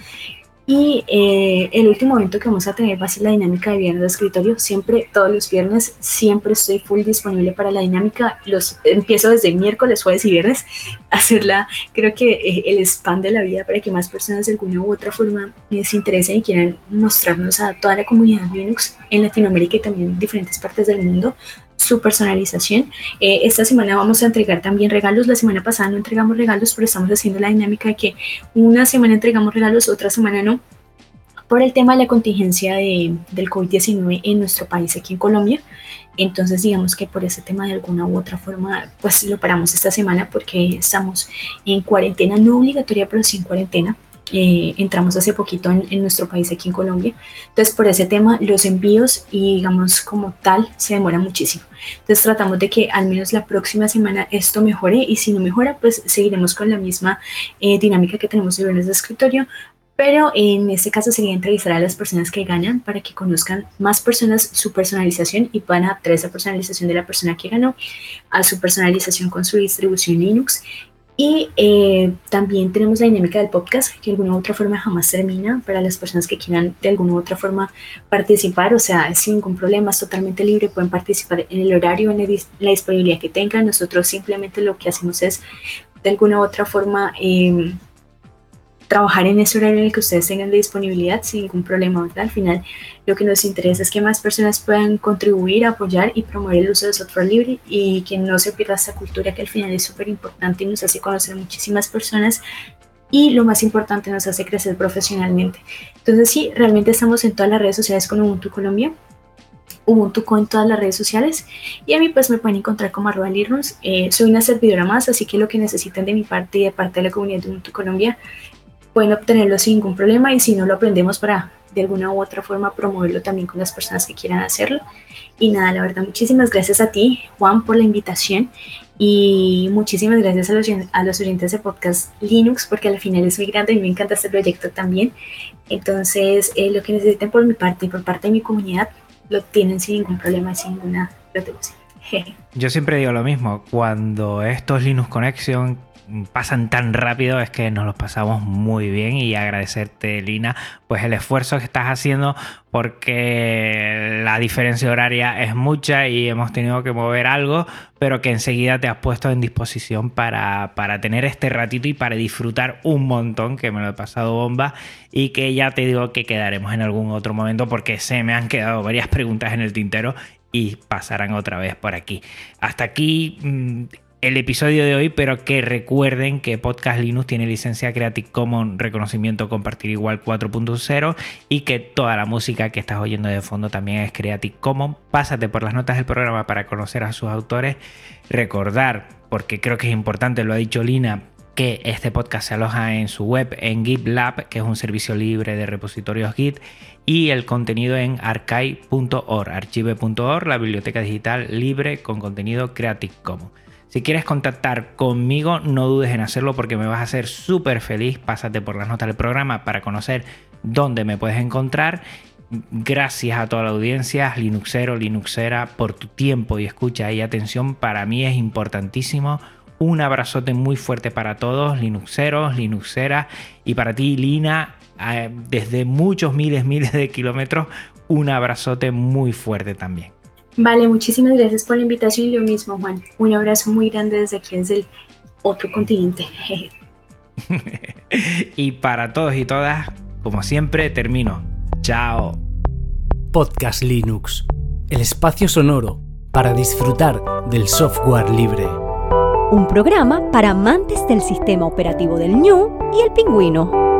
y eh, el último evento que vamos a tener va a ser la dinámica de viernes de escritorio. Siempre, todos los viernes, siempre estoy full disponible para la dinámica. Los empiezo desde miércoles, jueves y viernes a hacerla. Creo que eh, el spam de la vida para que más personas de alguna u otra forma les interesen y quieran mostrarnos a toda la comunidad Linux en Latinoamérica y también en diferentes partes del mundo su personalización. Eh, esta semana vamos a entregar también regalos. La semana pasada no entregamos regalos, pero estamos haciendo la dinámica de que una semana entregamos regalos, otra semana no por el tema de la contingencia de, del COVID-19 en nuestro país, aquí en Colombia. Entonces, digamos que por ese tema de alguna u otra forma, pues lo paramos esta semana porque estamos en cuarentena, no obligatoria, pero sin cuarentena. Eh, entramos hace poquito en, en, nuestro país, aquí en Colombia. Entonces, por ese tema, los envíos y, digamos, como tal, se demora muchísimo. Entonces, tratamos de que al menos la próxima semana esto mejore y si no mejora, pues seguiremos con la misma eh, dinámica que tenemos en el escritorio, pero en este caso sería entrevistar a las personas que ganan para que conozcan más personas su personalización y puedan adaptar esa personalización de la persona que ganó a su personalización con su distribución Linux. Y eh, también tenemos la dinámica del podcast, que de alguna u otra forma jamás termina para las personas que quieran de alguna u otra forma participar, o sea, sin ningún problema, es totalmente libre, pueden participar en el horario, en la disponibilidad que tengan. Nosotros simplemente lo que hacemos es de alguna u otra forma... Eh, trabajar en ese horario en el que ustedes tengan de disponibilidad sin ningún problema. ¿verdad? Al final, lo que nos interesa es que más personas puedan contribuir, apoyar y promover el uso de software libre y que no se pierda esta cultura que al final es súper importante y nos hace conocer muchísimas personas y lo más importante nos hace crecer profesionalmente. Entonces sí, realmente estamos en todas las redes sociales con Ubuntu Colombia. Ubuntu en todas las redes sociales y a mí pues me pueden encontrar como arroba eh, soy una servidora más, así que lo que necesiten de mi parte y de parte de la comunidad de Ubuntu Colombia pueden obtenerlo sin ningún problema y si no lo aprendemos para de alguna u otra forma promoverlo también con las personas que quieran hacerlo. Y nada, la verdad, muchísimas gracias a ti, Juan, por la invitación y muchísimas gracias a los, a los oyentes de podcast Linux, porque al final es muy grande y me encanta este proyecto también. Entonces, eh, lo que necesiten por mi parte y por parte de mi comunidad, lo tienen sin ningún problema, sin ninguna preocupación. Yo siempre digo lo mismo, cuando estos Linux Connection pasan tan rápido es que nos los pasamos muy bien y agradecerte Lina pues el esfuerzo que estás haciendo porque la diferencia horaria es mucha y hemos tenido que mover algo pero que enseguida te has puesto en disposición para, para tener este ratito y para disfrutar un montón que me lo he pasado bomba y que ya te digo que quedaremos en algún otro momento porque se me han quedado varias preguntas en el tintero y pasarán otra vez por aquí. Hasta aquí mm, el episodio de hoy, pero que recuerden que Podcast Linux tiene licencia Creative Commons reconocimiento compartir igual 4.0 y que toda la música que estás oyendo de fondo también es Creative Commons. Pásate por las notas del programa para conocer a sus autores. Recordar, porque creo que es importante, lo ha dicho Lina, que este podcast se aloja en su web en GitLab, que es un servicio libre de repositorios Git, y el contenido en archive.org, archive.org, la biblioteca digital libre con contenido Creative Commons. Si quieres contactar conmigo, no dudes en hacerlo porque me vas a hacer súper feliz. Pásate por las notas del programa para conocer dónde me puedes encontrar. Gracias a toda la audiencia, Linuxero, Linuxera, por tu tiempo y escucha y atención. Para mí es importantísimo. Un abrazote muy fuerte para todos, Linuxeros, Linuxeras. Y para ti, Lina, eh, desde muchos miles, miles de kilómetros, un abrazote muy fuerte también. Vale, muchísimas gracias por la invitación y lo mismo, Juan. Un abrazo muy grande desde aquí, desde el otro continente. y para todos y todas, como siempre, termino. Chao. Podcast Linux, el espacio sonoro para disfrutar del software libre. Un programa para amantes del sistema operativo del ñu y el pingüino.